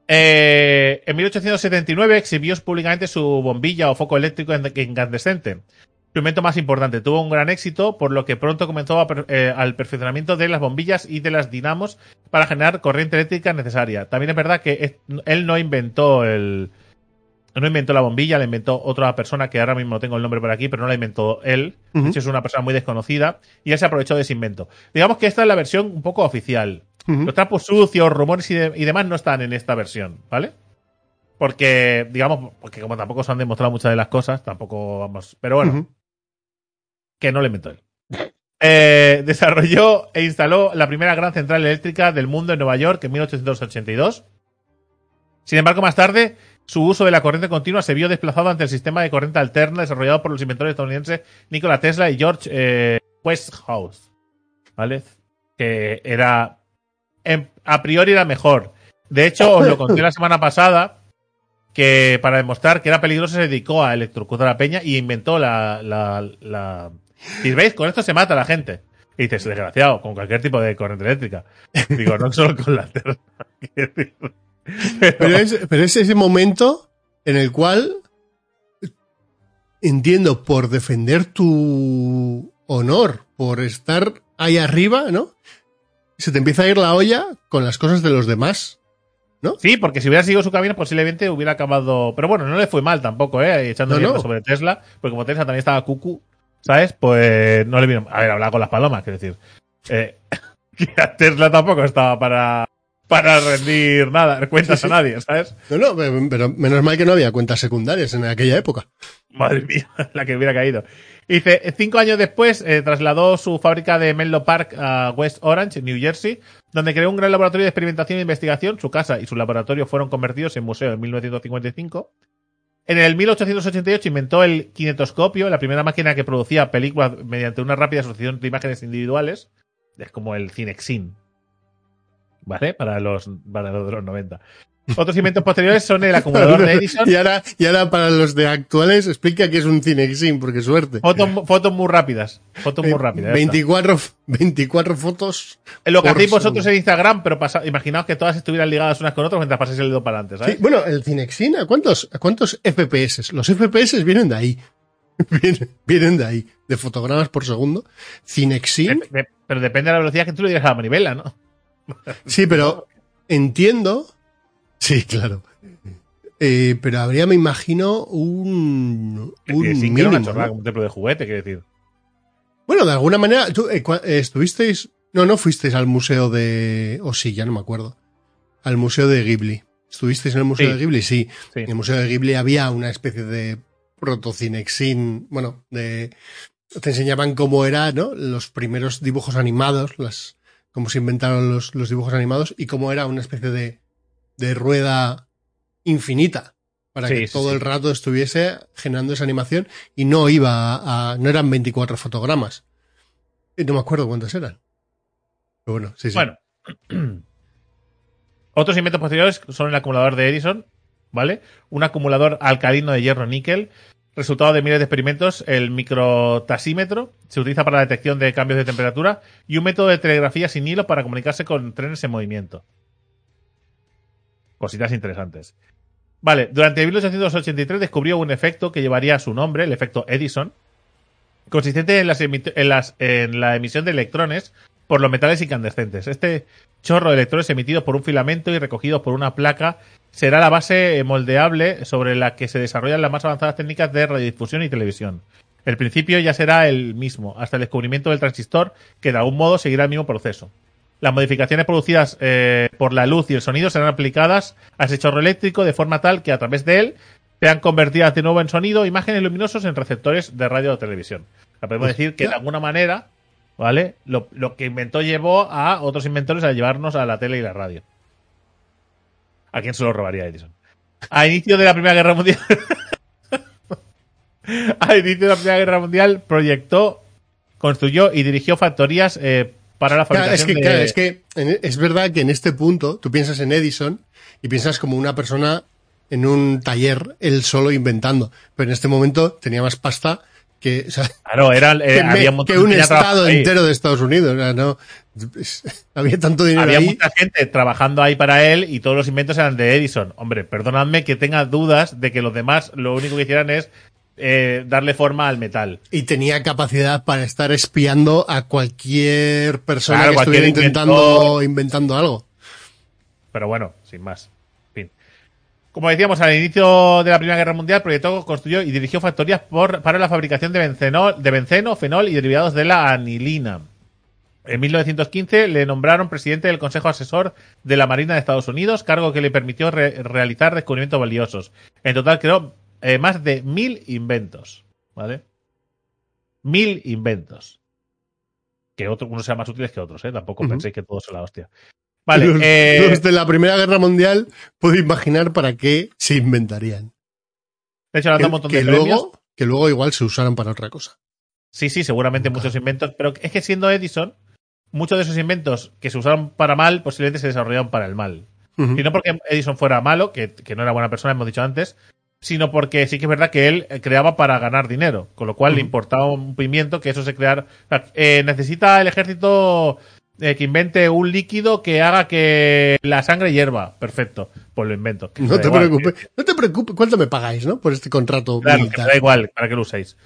Eh, en 1879 exhibió públicamente su bombilla o foco eléctrico en- incandescente. Su invento más importante. Tuvo un gran éxito, por lo que pronto comenzó a eh, al perfeccionamiento de las bombillas y de las dinamos para generar corriente eléctrica necesaria. También es verdad que él no inventó el. No inventó la bombilla, la inventó otra persona que ahora mismo tengo el nombre por aquí, pero no la inventó él. De hecho, es una persona muy desconocida y él se aprovechó de ese invento. Digamos que esta es la versión un poco oficial. Los trapos sucios, rumores y, de- y demás no están en esta versión, ¿vale? Porque, digamos, porque como tampoco se han demostrado muchas de las cosas, tampoco vamos. Pero bueno, que no le inventó él. Eh, desarrolló e instaló la primera gran central eléctrica del mundo en Nueva York en 1882. Sin embargo, más tarde, su uso de la corriente continua se vio desplazado ante el sistema de corriente alterna desarrollado por los inventores estadounidenses Nikola Tesla y George eh, Westinghouse. ¿Vale? Que era. en- a priori era mejor. De hecho, os lo conté la semana pasada. Que para demostrar que era peligroso se dedicó a electrocutar a Peña y inventó la. la, la... Y veis, con esto se mata a la gente. Y dices, desgraciado, con cualquier tipo de corriente eléctrica. Digo, no solo con la alterna. Pero es, pero es ese momento en el cual entiendo por defender tu honor, por estar ahí arriba, ¿no? Se te empieza a ir la olla con las cosas de los demás. Sí, porque si hubiera seguido su camino, posiblemente hubiera acabado. Pero bueno, no le fue mal tampoco, ¿eh? Echando No, no. sobre Tesla, porque como Tesla también estaba cucu, ¿sabes? Pues no le vino. A ver, hablaba con las palomas, quiero decir. Eh, que a Tesla tampoco estaba para, para rendir nada, cuentas Sí, sí. a nadie, ¿sabes? No, no, pero, pero menos mal que no había cuentas secundarias en aquella época. Madre mía, la que hubiera caído. Dice, cinco años después eh, trasladó su fábrica de Menlo Park a West Orange, New Jersey, donde creó un gran laboratorio de experimentación e investigación. Su casa y su laboratorio fueron convertidos en museo en 1955. En el 1888 inventó el kinetoscopio, la primera máquina que producía películas mediante una rápida asociación de imágenes individuales. Es como el Cinexin. ¿Vale? Para los, para los de los 90. Otros inventos posteriores son el acumulador de Edison. Y ahora, y ahora para los de actuales, explica que es un Cinexin, porque suerte. Fotos, fotos muy rápidas. Fotos muy rápidas. ya está. 24, 24 fotos. Lo que hacéis vosotros en Instagram, pero pasa, imaginaos que todas estuvieran ligadas unas con otras mientras pasáis el dedo para adelante, ¿sabes? Sí, bueno, el Cinexin, ¿a cuántos, a cuántos FPS? Los FPS vienen de ahí. Vienen, vienen de ahí, de fotogramas por segundo. Cinexin, de- pero depende de la velocidad que tú le digas a la manivela, ¿no? Sí, pero entiendo. Sí, claro. Eh, pero habría, me imagino, un, un un templo de juguete, quiero decir. Bueno, de alguna manera, tú, eh, eh, estuvisteis. No, no fuisteis al museo de. O sí, ya no me acuerdo. Al museo de Ghibli. ¿Estuvisteis en el museo Sí. de Ghibli? Sí. Sí. En el museo de Ghibli había una especie de protocinexin. Bueno, de. Te enseñaban cómo eran, ¿no? Los primeros dibujos animados, las. Cómo se inventaron los, los dibujos animados y cómo era una especie de. de rueda infinita. Para Sí, que sí, todo sí. el rato estuviese generando esa animación y no iba a, no eran 24 fotogramas. Y no me acuerdo cuántos eran. Pero bueno, sí, sí. Bueno. Otros inventos posteriores son el acumulador de Edison, ¿vale? Un acumulador alcalino de hierro-níquel. Resultado de miles de experimentos, el microtasímetro se utiliza para la detección de cambios de temperatura y un método de telegrafía sin hilo para comunicarse con trenes en movimiento. Cositas interesantes. Vale, durante 1883 descubrió un efecto que llevaría su nombre, el efecto Edison, consistente en, las en en la emisión de electrones por los metales incandescentes. Este chorro de electrones emitidos por un filamento y recogidos por una placa será la base moldeable sobre la que se desarrollan las más avanzadas técnicas de radiodifusión y televisión. El principio ya será el mismo, hasta el descubrimiento del transistor, que de algún modo seguirá el mismo proceso. Las modificaciones producidas eh, por la luz y el sonido serán aplicadas a ese chorro eléctrico de forma tal que a través de él sean convertidas de nuevo en sonido imágenes luminosos en receptores de radio o televisión. O sea, podemos decir que de alguna manera, ¿vale? Lo, lo que inventó llevó a otros inventores a llevarnos a la tele y la radio. ¿A quién se lo robaría Edison? A inicio de la Primera Guerra Mundial. a inicio de la Primera Guerra Mundial proyectó, construyó y dirigió factorías eh, para la Claro, fabricación es que, de... claro, es que en- es verdad que en este punto tú piensas en Edison y piensas como una persona en un taller, él solo inventando. Pero en este momento tenía más pasta que, o sea, Claro, era, eh, que, me- había montón que un estado entero de Estados Unidos. o sea, no, había tanto dinero Había ahí. mucha gente trabajando ahí para él y todos los inventos eran de Edison. Hombre, perdonadme que tenga dudas de que los demás lo único que hicieran es eh, darle forma al metal. Y tenía capacidad para estar espiando a cualquier persona Claro, que cualquier estuviera intentando, inventando algo. Pero bueno, sin más. Como decíamos, al inicio de la Primera Guerra Mundial, proyectó, construyó y dirigió factorías por, para la fabricación de benceno, de benceno, fenol y derivados de la anilina. En 1915 le nombraron presidente del Consejo Asesor de la Marina de Estados Unidos, cargo que le permitió re- realizar descubrimientos valiosos. En total creó eh, más de mil inventos. ¿Vale? Mil inventos. Que otro, unos sean más útiles que otros, ¿eh? Tampoco Ujú. penséis que todos son la hostia. Vale, los, eh, los de la Primera Guerra Mundial puedo imaginar para qué se inventarían. de hecho, Que, un montón que de premios. luego, que luego igual se usaron para otra cosa. Sí, sí, seguramente Nunca. muchos inventos, pero es que siendo Edison, muchos de esos inventos que se usaron para mal, posiblemente se desarrollaron para el mal. Y no porque Edison fuera malo, que, que no era buena persona, hemos dicho antes, sino porque sí que es verdad que él eh, creaba para ganar dinero, con lo cual le importaba un pimiento que eso se creara. o sea, eh, necesita el ejército eh, que invente un líquido que haga que la sangre hierva. Perfecto, pues lo invento. No te igual. preocupes, no te preocupes, ¿cuánto me pagáis, no? Por este contrato Claro, que da igual, para que lo uséis.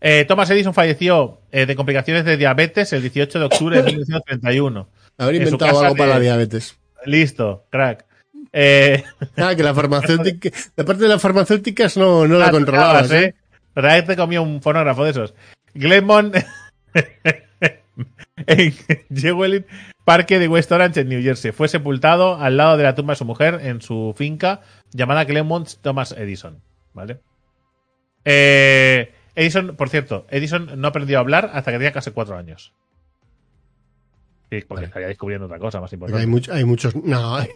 Eh, Thomas Edison falleció eh, de complicaciones de diabetes el 18 de octubre de 1931. Haber inventado algo para la diabetes. Listo, crack. Eh, Ah, que la farmacéutica, la parte de las farmacéuticas no, no la ah, controlabas, ¿eh? ¿Verdad que te comía un fonógrafo de esos? Glenmont en Jewelin Parque de West Orange en New Jersey. Fue sepultado al lado de la tumba de su mujer en su finca llamada Glenmont Thomas Edison. ¿Vale? Eh, Edison, por cierto, Edison no aprendió a hablar hasta que tenía casi cuatro años. Sí, porque Vale. estaría descubriendo otra cosa más importante. hay, much- hay muchos, no, hay,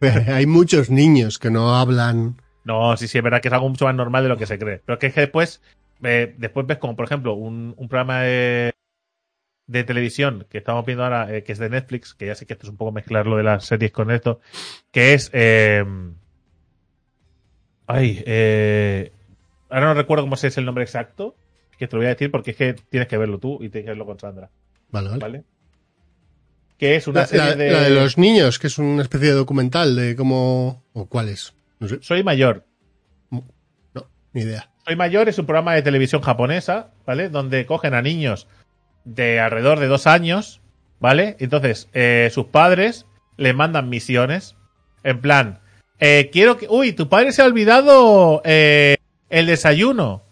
hay muchos niños que no hablan. No, sí, sí, es verdad que es algo mucho más normal de lo que se cree. Pero es que, es que después, eh, después ves como, por ejemplo, un, un programa de, de televisión que estamos viendo ahora, eh, que es de Netflix, que ya sé que esto es un poco mezclar lo de las series con esto, que es... eh, ay, eh, ahora no recuerdo cómo es el nombre exacto, que te lo voy a decir porque es que tienes que verlo tú y tienes que verlo con Sandra, Vale, vale. ¿vale? Que es una La, serie la- de... la de los niños, que es una especie de documental de cómo. ¿O cuál es? No sé. Soy mayor. No, ni idea. Soy mayor es un programa de televisión japonesa, ¿vale? Donde cogen a niños de alrededor de dos años, ¿vale? Entonces, eh, sus padres les mandan misiones. En plan, eh, quiero que. Uy, tu padre se ha olvidado eh, el desayuno.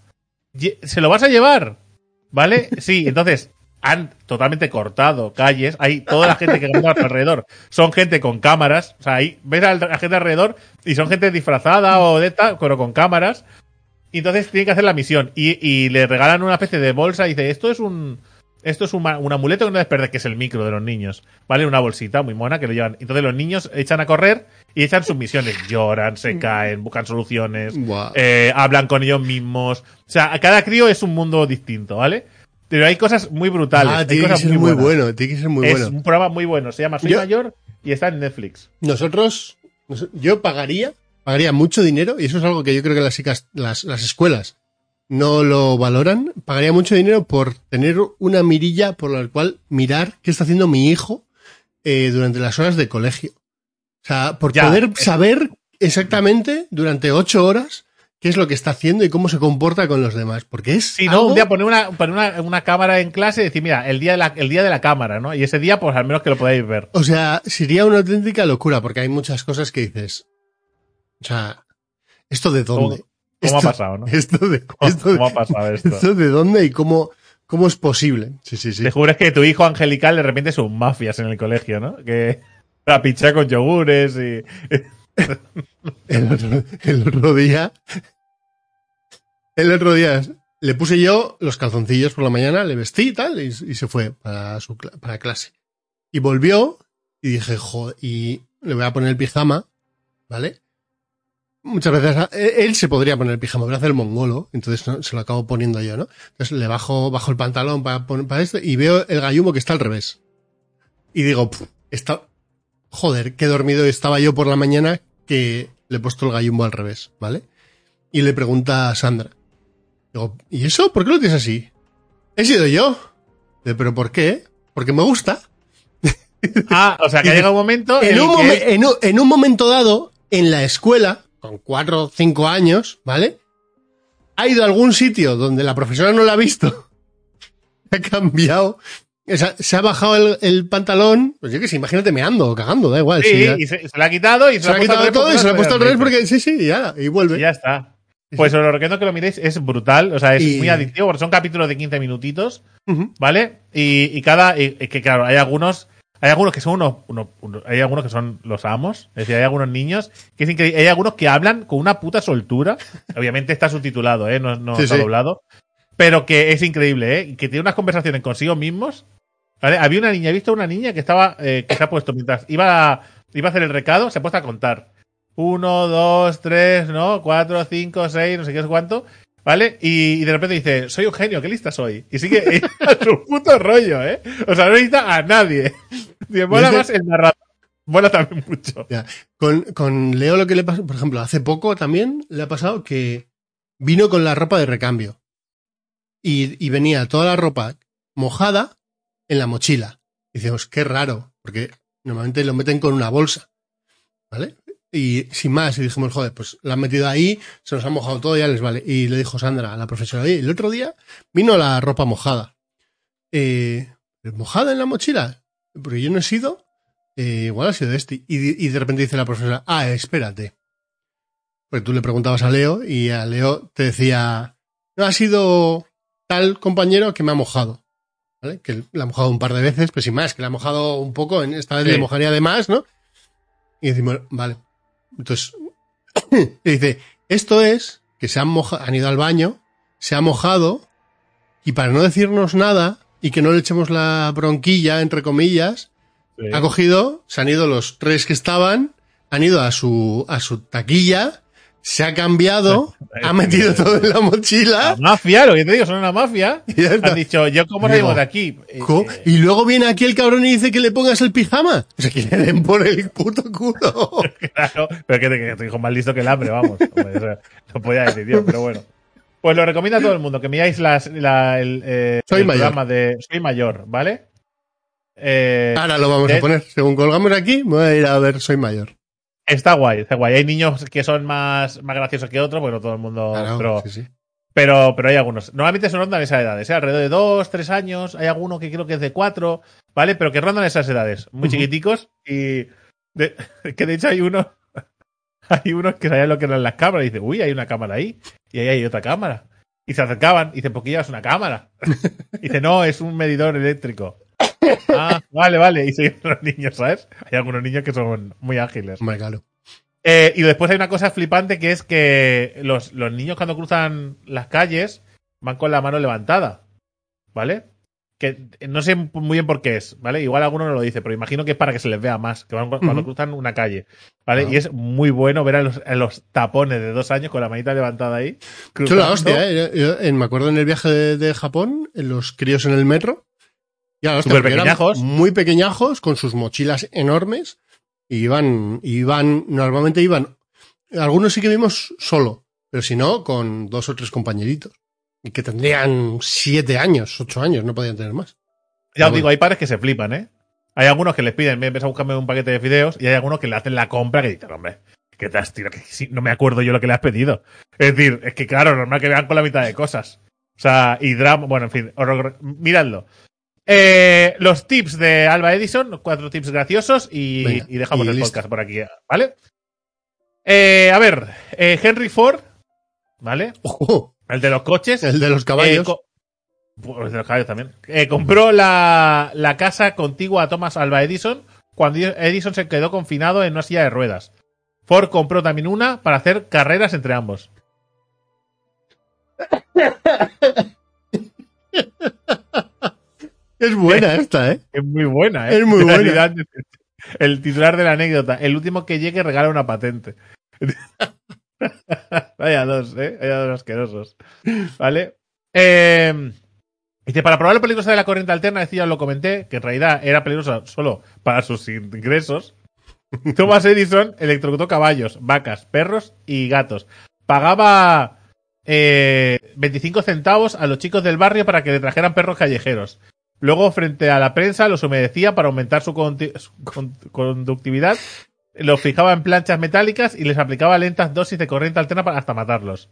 ¿Se lo vas a llevar? ¿Vale? Sí, entonces han totalmente cortado calles. Hay toda la gente que camina alrededor. Son gente con cámaras. O sea, ahí ves a la gente alrededor y son gente disfrazada o de esta, pero con cámaras. Y entonces tienen que hacer la misión. Y, y le regalan una especie de bolsa y dice, esto es un. Esto es un, un amuleto que no desperde, que es el micro de los niños. ¿Vale? Una bolsita muy mona que lo llevan. Entonces los niños echan a correr y echan sus misiones. Lloran, se caen, buscan soluciones, eh, hablan con ellos mismos. O sea, a cada crío es un mundo distinto, ¿vale? Pero hay cosas muy brutales. Ah, hay que cosas ser muy buenas. bueno, tiene que ser muy es bueno. un programa muy bueno. Se llama Soy Yo- Mayor y está en Netflix. Nosotros, nos- yo pagaría, pagaría mucho dinero, y eso es algo que yo creo que las, chicas- las, las escuelas no lo valoran, pagaría mucho dinero por tener una mirilla por la cual mirar qué está haciendo mi hijo eh, durante las horas de colegio. O sea, por Ya, poder es- saber exactamente durante ocho horas qué es lo que está haciendo y cómo se comporta con los demás. Porque es. Si no, algo- un día poner una, poner una, una cámara en clase y decir, mira, el día, de la, el día de la cámara, ¿no? Y ese día, pues al menos que lo podáis ver. O sea, sería una auténtica locura, porque hay muchas cosas que dices. O sea, ¿esto de dónde? ¿Cómo ha Esto- pasado, no? Esto de, ¿Cómo, esto, cómo ha pasado esto? esto de dónde y cómo, cómo es posible. Sí, sí, sí. Descubres que tu hijo angelical de repente son mafias en el colegio, ¿no? Que la pincha con yogures y... El otro, el otro día. El otro día le puse yo los calzoncillos por la mañana, le vestí y tal, y, y se fue para, su, para clase. Y volvió y dije, joder, y le voy a poner el pijama, ¿vale? Muchas veces a- él se podría poner el pijama, pero hace el mongolo, entonces ¿no? se lo acabo poniendo yo, ¿no? Entonces le bajo, bajo el pantalón para, para esto y veo el gallumo que está al revés. Y digo, "Puf, está, joder, qué dormido estaba yo por la mañana que le he puesto el gallumbo al revés, ¿vale? Y le pregunta a Sandra. Digo, ¿y eso? ¿Por qué lo tienes así? He sido yo. ¿Pero por qué? Porque me gusta. Ah, o sea, que ha llegado un momento en, un, momen- en, un, en un momento dado, en la escuela, con cuatro o cinco años, ¿vale? Ha ido a algún sitio donde la profesora no la ha visto. Ha cambiado. O sea, se ha bajado el, el pantalón. Pues yo que sé, imagínate meando o cagando, da igual. Sí, ya- y se, se la ha quitado y se, se lo ha quitado todo y se lo ha puesto al revés porque sí, sí, y ya, y vuelve. Y ya está. Pues os lo recomiendo que lo miréis, es brutal, o sea, es Y- muy adictivo, porque son capítulos de 15 minutitos. ¿vale? Y, y cada, y que claro, hay algunos, hay algunos que son unos, unos- unos- hay algunos que son los amos, es decir, hay algunos niños que es increíble, hay algunos que hablan con una puta soltura, obviamente está subtitulado, ¿eh? No, no Sí, está sí. doblado, pero que es increíble, ¿eh? Que tiene unas conversaciones consigo mismos, ¿vale? Había una niña, he visto una niña que estaba, eh, que se ha puesto mientras iba, a- iba a hacer el recado, se ha puesto a contar. Uno, dos, tres, ¿no? Cuatro, cinco, seis, no sé qué es cuánto. ¿Vale? Y, y de repente dice, soy un genio, qué lista soy. Y sigue a su puto rollo, ¿eh? O sea, no necesita a nadie. Mola más el narrador. Mola también mucho. Ya. Con, con Leo lo que le pasó, por ejemplo, hace poco también le ha pasado que vino con la ropa de recambio. Y, y venía toda la ropa mojada en la mochila. Y decimos, qué raro, porque normalmente lo meten con una bolsa. ¿Vale? Y sin más, y dijimos, joder, pues la han metido ahí, se nos ha mojado todo, ya les vale. Y le dijo Sandra a la profesora, oye, el otro día vino la ropa mojada. Eh, ¿Mojada en la mochila? Porque yo no he sido. Eh, igual ha sido este. Y, de repente dice la profesora, ah, espérate. Pues tú le preguntabas a Leo y a Leo te decía, no, ha sido tal compañero que me ha mojado. ¿Vale? Que le ha mojado un par de veces, pues sin más, que le ha mojado un poco, en esta vez Sí. le mojaría de más, ¿no? Y decimos, vale. Entonces, y dice, esto es que se han mojado, han ido al baño, se ha mojado, y para no decirnos nada, y que no le echemos la bronquilla, entre comillas, ha cogido, se han ido los tres que estaban, han ido a su, a su taquilla, se ha cambiado, ha metido todo en la mochila. La mafia, lo que te digo, son una mafia. Y. Han dicho, yo cómo salimos de aquí. Co- eh, Y luego viene aquí el cabrón y dice que le pongas el pijama. O sea, que le den por el puto culo. Claro, pero que te, que te dijo más listo que el hambre, vamos. Hombre, no podía decir yo, pero bueno. Pues lo recomiendo a todo el mundo, que miráis las, la, el, eh, Soy el mayor. programa de Soy Mayor, ¿vale? Eh, Ahora lo vamos a poner. Según colgamos aquí, me voy a ir a ver Soy Mayor. Está guay, está guay. Hay niños que son más, más graciosos que otros, bueno, todo el mundo. Pero, sí, sí. pero, pero hay algunos. Normalmente se rondan esas edades, ¿eh? alrededor de dos, tres años. Hay alguno que creo que es de cuatro, ¿vale? Pero que rondan esas edades, muy chiquiticos. Y de- que de hecho hay uno, hay unos que sabían lo que eran las cámaras. Y dice, uy, hay una cámara ahí. Y ahí hay otra cámara. Y se acercaban y dicen, ¿por qué llevas una cámara? Y dice, no, es un medidor eléctrico. Ah, vale, vale. Y siguen los niños, ¿sabes? Hay algunos niños que son muy ágiles. Hombre, claro. Eh, y después hay una cosa flipante que es que los, los niños cuando cruzan las calles van con la mano levantada. ¿Vale? Que no sé muy bien por qué es, ¿vale? Igual alguno no lo dice, pero imagino que es para que se les vea más, que van cu- cuando cruzan una calle. ¿Vale? Ah. Y es muy bueno ver a los, a los tapones de dos años con la manita levantada ahí. Yo la cruzando. hostia, ¿eh? Yo- me acuerdo en el viaje de, de Japón, en los críos en el metro. Ya, hostia, pequeñajos. Muy pequeñajos, con sus mochilas enormes. Y iban, iban, normalmente iban. Algunos sí que vimos solo, pero si no, con dos o tres compañeritos. Y que tendrían siete años, ocho años, no podían tener más. Ya os Bueno. digo, hay padres que se flipan, ¿eh? Hay algunos que les piden, ves a buscarme un paquete de fideos, y hay algunos que le hacen la compra que dicen, hombre, ¿qué te has tirado? Que no me acuerdo yo lo que le has pedido. Es decir, es que claro, normal que vean con la mitad de cosas. O sea, y drama, bueno, en fin, miradlo. Eh, los tips de Alba Edison, cuatro tips graciosos y, Venga, y dejamos y el listo. podcast por aquí, ¿vale? Eh, a ver, eh, Henry Ford, ¿vale? Ojo, El de los coches. el de los Eh, caballos. pues de los caballos también. Eh, compró la, la casa contigua a Thomas Alva Edison cuando Edison se quedó confinado en una silla de ruedas. Ford compró también una para hacer carreras entre ambos. es buena esta, ¿eh? Es muy buena, ¿eh? Es muy En buena. realidad, el titular de la anécdota. El último que llegue regala una patente. Vaya dos, ¿eh? Vaya dos asquerosos. ¿Vale? Eh, dice, para probar lo peligrosa de la corriente alterna, decía, lo comenté, que en realidad era peligrosa solo para sus ingresos. Thomas Edison electrocutó caballos, vacas, perros y gatos. Pagaba eh, 25 centavos a los chicos del barrio para que le trajeran perros callejeros. Luego, frente a la prensa, los humedecía para aumentar su, conti- su con- conductividad. Los fijaba en planchas metálicas y les aplicaba lentas dosis de corriente alterna para hasta matarlos.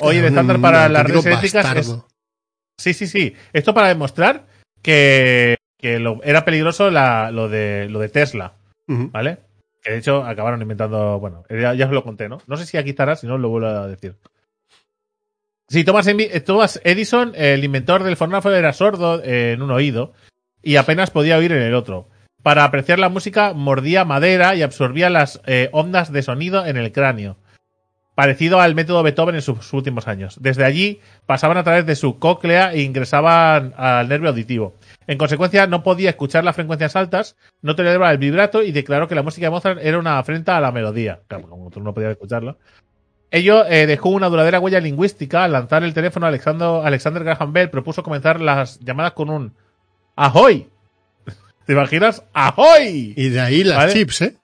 Hoy el Era un estándar para las redes eléctricas es. Sí, sí, sí. Esto para demostrar que, que lo- era peligroso la- lo, de, lo de Tesla. ¿vale? Que de hecho acabaron inventando. Bueno, ya, ya os lo conté, ¿no? No sé si aquí estará, si no lo vuelvo a decir. Sí, Thomas, eh, Thomas Edison, el inventor del fonógrafo, era sordo eh, en un oído y apenas podía oír en el otro. Para apreciar la música, mordía madera y absorbía las eh, ondas de sonido en el cráneo parecido al método Beethoven en sus últimos años. Desde allí pasaban a través de su cóclea e ingresaban al nervio auditivo. En consecuencia, no podía escuchar las frecuencias altas, no toleraba el vibrato y declaró que la música de Mozart era una afrenta a la melodía. Claro, como tú no podías escucharlo. Ello eh, dejó una duradera huella lingüística. Al lanzar el teléfono, Alexander, Alexander Graham Bell propuso comenzar las llamadas con un ¡Ahoy! ¿Te imaginas? ¡Ahoy! Y de ahí las Vale. chips, ¿eh?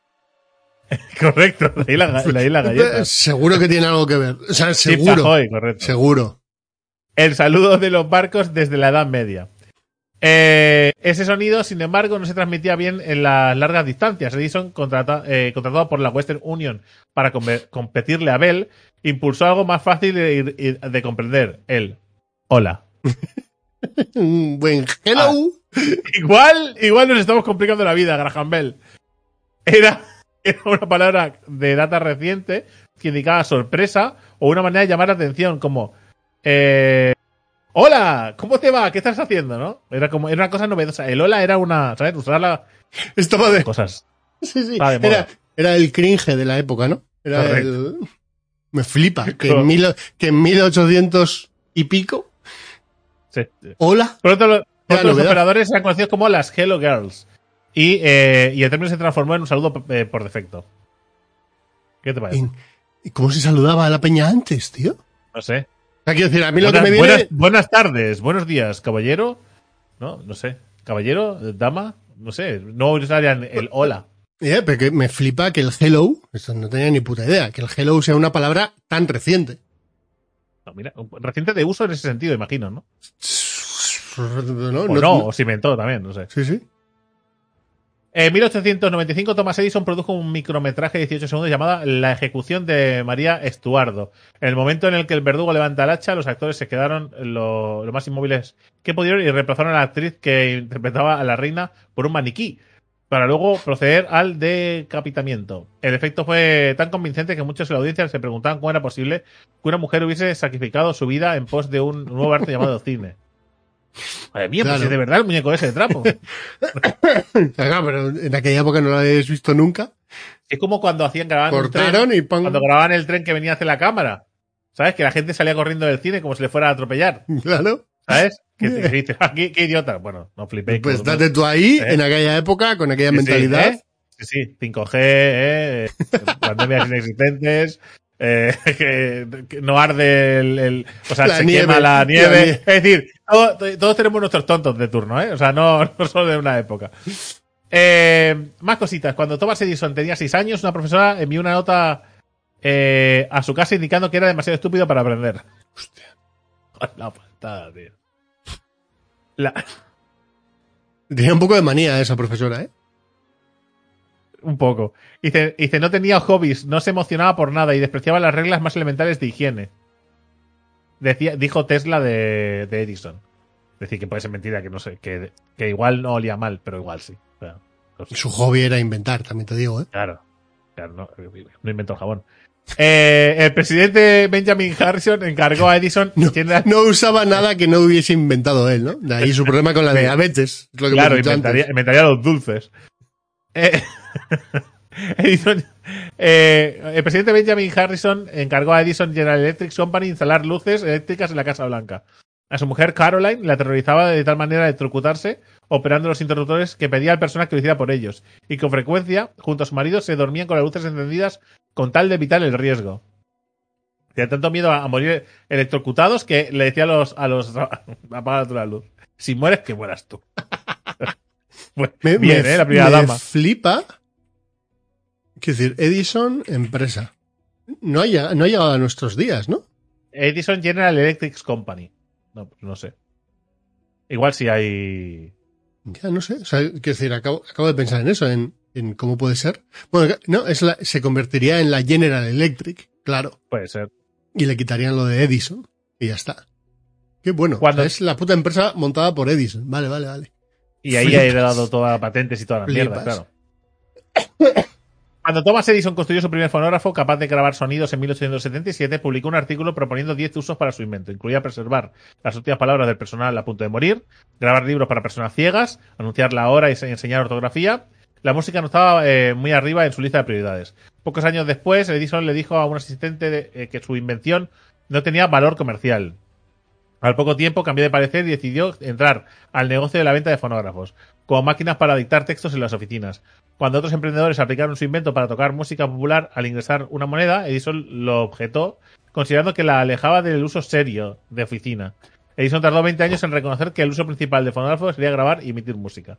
Correcto, de ahí la, de ahí la galleta. Seguro que tiene algo que ver. O sea, Chips seguro. Ahoy, correcto. Seguro. El saludo de los barcos desde la Edad Media. Eh, ese sonido, sin embargo, no se transmitía bien en las largas distancias. Edison, contrata- eh, contratado por la Western Union para competirle a Bell, impulsó algo más fácil de, de comprender. El hola. Un buen hello. Ah. Igual, igual nos estamos complicando la vida, Graham Bell. Era, era una palabra de data reciente que indicaba sorpresa o una manera de llamar la atención, como eh, Hola, ¿cómo te va? ¿Qué estás haciendo? ¿No? Era como, era una cosa novedosa. El hola era una, ¿sabes? Usarla Estaba de. cosas. Sí, sí. Era, era el cringe de la época, ¿no? Era Correcto. el. Me flipa. Que en, mil, que en 1800 y pico. Sí. Hola. Los novedad. operadores eran conocidos como las Hello Girls. Y, eh, y el término se transformó en un saludo eh, por defecto. ¿Qué te parece? ¿Y cómo se saludaba a la peña antes, tío? No sé. O sea, quiero decir, a mí lo Buenas, que me viene... buenas, buenas tardes, buenos días, caballero. No, no sé. Caballero, dama, no sé. No usarían el hola. Eh, pero que me flipa que el hello, esto no tenía ni puta idea, que el hello sea una palabra tan reciente. No, mira, reciente de uso en ese sentido, imagino, ¿no? No, O no- o se inventó también, no sé. Sí, sí. En 1895, Thomas Edison produjo un micrometraje de 18 segundos llamado La ejecución de María Estuardo. En el momento en el que el verdugo levanta el hacha, los actores se quedaron lo, lo más inmóviles que pudieron y reemplazaron a la actriz que interpretaba a la reina por un maniquí, para luego proceder al decapitamiento. El efecto fue tan convincente que muchos en la audiencia se preguntaban cómo era posible que una mujer hubiese sacrificado su vida en pos de un nuevo arte llamado cine. Madre mía, pues Claro. es de verdad el muñeco ese de trapo. Claro, pero en aquella época no lo habéis visto nunca. Es como cuando hacían grababan un tren, Cortaron y pon... cuando grababan el tren que venía hacia la cámara. ¿Sabes? Que la gente salía corriendo del cine como si le fuera a atropellar. Claro. ¿Sabes? Que te dices, "Ah, qué, qué idiota. Bueno, no flipéis. Pues date tú ahí, ¿Eh? en aquella época, con aquella Sí, sí, mentalidad. ¿eh? Sí, sí, 5G, eh, pandemias inexistentes, eh, que, que no arde el, el- o sea, La se nieve, quema la la nieve. nieve. Es decir, todo- todos tenemos nuestros tontos de turno, ¿eh? O sea, no, no solo de una época. Eh, más cositas. Cuando Thomas Edison tenía 6 años, una profesora envió una nota eh, a su casa indicando que era demasiado estúpido para aprender. Hostia. La patada, tío. La- Tenía un poco de manía esa profesora, ¿eh? Un poco. Dice, dice, no tenía hobbies, no se emocionaba por nada y despreciaba las reglas más elementales de higiene. Decía, dijo Tesla de, de Edison. Decir, que puede ser mentira, que no sé, que, que igual no olía mal, pero igual sí. No sé. Su hobby era inventar, también te digo, ¿eh? Claro. Claro, no, no inventó el jabón. Eh, el presidente Benjamin Harrison encargó a Edison No, usaba nada que no hubiese inventado él, ¿no? De ahí su problema con la diabetes. es lo que Claro, inventaría, inventaría los dulces. Eh, Edison, eh, el presidente Benjamin Harrison encargó a Edison General Electric Company instalar luces eléctricas en la Casa Blanca. A su mujer Caroline le aterrorizaba de tal manera de electrocutarse operando los interruptores que pedía al personal que lo hiciera por ellos y con frecuencia, junto a su marido, se dormían con las luces encendidas con tal de evitar el riesgo. Tenía tanto miedo a, morir electrocutados que le decía a los, a los apaga la luz. Si mueres, que mueras tú. Bueno, Me, bien, me- ¿eh? La primera me dama. flipa. Quiero decir, Edison, empresa. No ha, llegado, no ha llegado a nuestros días, ¿no? Edison General Electric Company. No, no sé. Igual si hay. Ya no sé. O sea, quiero decir, acabo, acabo de pensar en eso, en, en cómo puede ser. Bueno, no, es la, se convertiría en la General Electric, claro. Puede ser. Y le quitarían lo de Edison. Y ya está. Qué bueno. Cuando- O sea, es la puta empresa montada por Edison. Vale, vale, vale. Y ahí Flipas. ha heredado todas patentes y todas las mierdas, claro. Cuando Thomas Edison construyó su primer fonógrafo capaz de grabar sonidos en 1877, publicó un artículo proponiendo 10 usos para su invento. Incluía preservar las últimas palabras del personal a punto de morir, grabar libros para personas ciegas, anunciar la hora y se- enseñar ortografía. La música no estaba eh, muy arriba en su lista de prioridades. Pocos años después, Edison le dijo a un asistente de- eh, que su invención no tenía valor comercial. Al poco tiempo cambió de parecer y decidió entrar al negocio de la venta de fonógrafos, como máquinas para dictar textos en las oficinas. Cuando otros emprendedores aplicaron su invento para tocar música popular al ingresar una moneda, Edison lo objetó, considerando que la alejaba del uso serio de oficina. Edison tardó 20 años en reconocer que el uso principal de fonógrafos sería grabar y emitir música.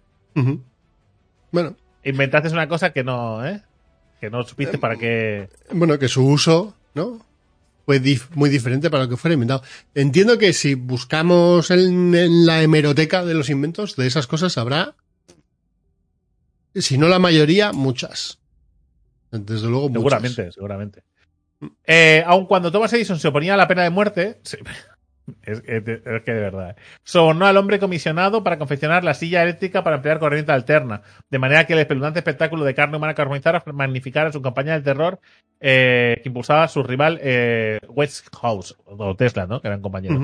Bueno, Inventaste una cosa que no, ¿eh? Que no supiste para qué. bueno, que su uso, ¿no? Fue muy diferente para lo que fuera inventado. Entiendo que si buscamos en, la hemeroteca de los inventos, de esas cosas habrá, si no la mayoría, muchas. Desde luego, muchas. Seguramente, seguramente. Eh, aun cuando Thomas Edison se oponía a la pena de muerte, sí, es, es de- es que de verdad, eh, sobornó al hombre comisionado para confeccionar la silla eléctrica para emplear corriente alterna, de manera que el espeluznante espectáculo de carne humana carbonizada magnificara su campaña del terror eh, que impulsaba a su rival eh, Westinghouse, o Tesla, ¿no? Que eran compañeros.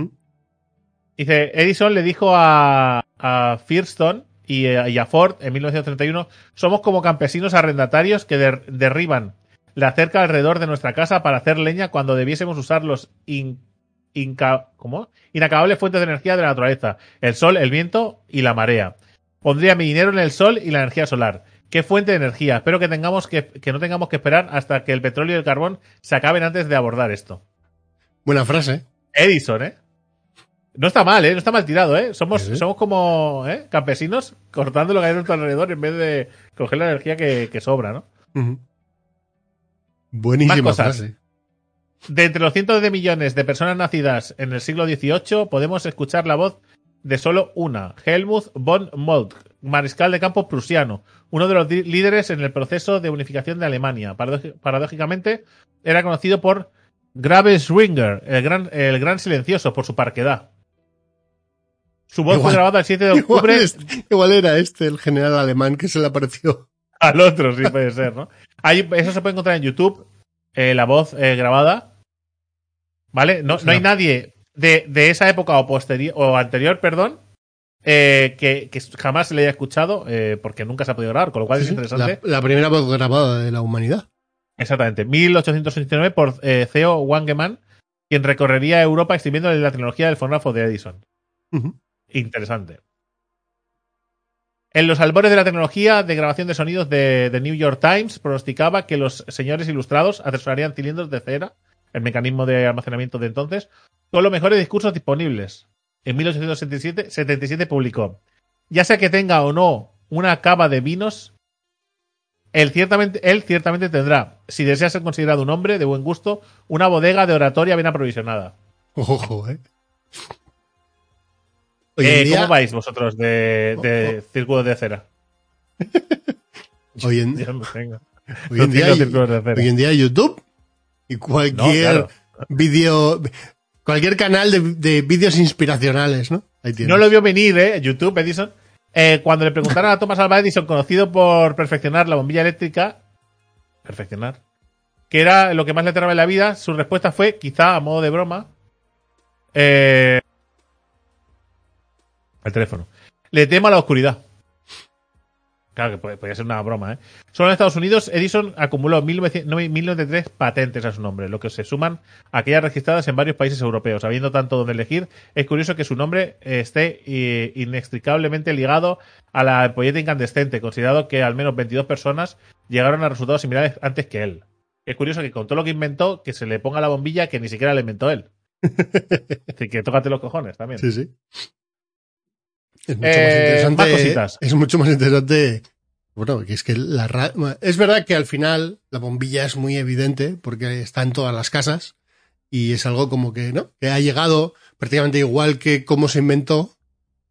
Dice, Edison le dijo a, a Firestone y, a- y a Ford en 1931, somos como campesinos arrendatarios que der- derriban la cerca alrededor de nuestra casa para hacer leña cuando debiésemos usar los in- inca- ¿cómo? inacabables fuentes de energía de la naturaleza, el sol, el viento y la marea. Pondría mi dinero en el sol y la energía solar. ¿Qué fuente de energía? Espero que, tengamos que, que no tengamos que esperar hasta que el petróleo y el carbón se acaben antes de abordar esto. Buena frase. Edison, ¿eh? No está mal, ¿eh? No está mal tirado, ¿eh? Somos, Sí, somos como ¿eh? campesinos cortando lo que hay a nuestro alrededor en vez de coger la energía que, que sobra, ¿no? Buenísima frase. De entre los cientos de millones de personas nacidas en el siglo XVIII, podemos escuchar la voz de solo una, Helmut von Moltke, mariscal de campo prusiano, uno de los líderes en el proceso de unificación de Alemania. Paradójicamente, era conocido por Grave Schwinger, el gran, el gran silencioso, por su parquedad. Su voz Igual- fue grabada el 7 de Igual, octubre igual era este, el general alemán, que se le apareció. al otro, sí puede ser, ¿no? Ahí, eso se puede encontrar en YouTube, eh, la voz eh, grabada. ¿Vale? No, no hay nadie de, de esa época o posterior o anterior, perdón, eh, que, que jamás se le haya escuchado, eh, porque nunca se ha podido grabar, con lo cual Sí, es interesante. La, la primera voz grabada de la humanidad. Exactamente. 1869 por eh, Theo Wangeman, quien recorrería Europa exhibiendo la tecnología del fonógrafo de Edison. Interesante. En los albores de la tecnología de grabación de sonidos de The New York Times pronosticaba que los señores ilustrados atesorarían cilindros de cera, el mecanismo de almacenamiento de entonces, con los mejores discursos disponibles. En 1877 77 publicó, ya sea que tenga o no una cava de vinos, él ciertamente, él ciertamente tendrá, si desea ser considerado un hombre de buen gusto, una bodega de oratoria bien aprovisionada. Ojo, ¿eh? Eh, día, ¿Cómo vais vosotros de, de círculos de cera? hoy en, tenga. hoy en día, hoy en día YouTube y cualquier No, claro. vídeo, cualquier canal de, de vídeos inspiracionales, ¿no? Ahí. No lo vio venir, ¿eh? YouTube, Edison. Eh, cuando le preguntaron a Thomas Alva Edison, conocido por perfeccionar la bombilla eléctrica, perfeccionar, que era lo que más le aterraba en la vida, su respuesta fue, quizá a modo de broma, eh, el teléfono. Le temo a la oscuridad. Claro que puede- podría ser una broma, ¿eh? Solo en Estados Unidos, Edison acumuló 1900 1093 patentes a su nombre, lo que se suman a aquellas registradas en varios países europeos. Habiendo tanto donde elegir, es curioso que su nombre eh, esté eh, inextricablemente ligado a la ampolleta incandescente, considerado que al menos 22 personas llegaron a resultados similares antes que él. Es curioso que con todo lo que inventó, que se le ponga la bombilla que ni siquiera la inventó él. Así que tócate los cojones también. Sí, sí. Es mucho Eh, más interesante. más cositas. Es mucho más interesante. Bueno, que es que la es verdad que al final la bombilla es muy evidente porque está en todas las casas y es algo como que, ¿no? Que ha llegado prácticamente igual que cómo se inventó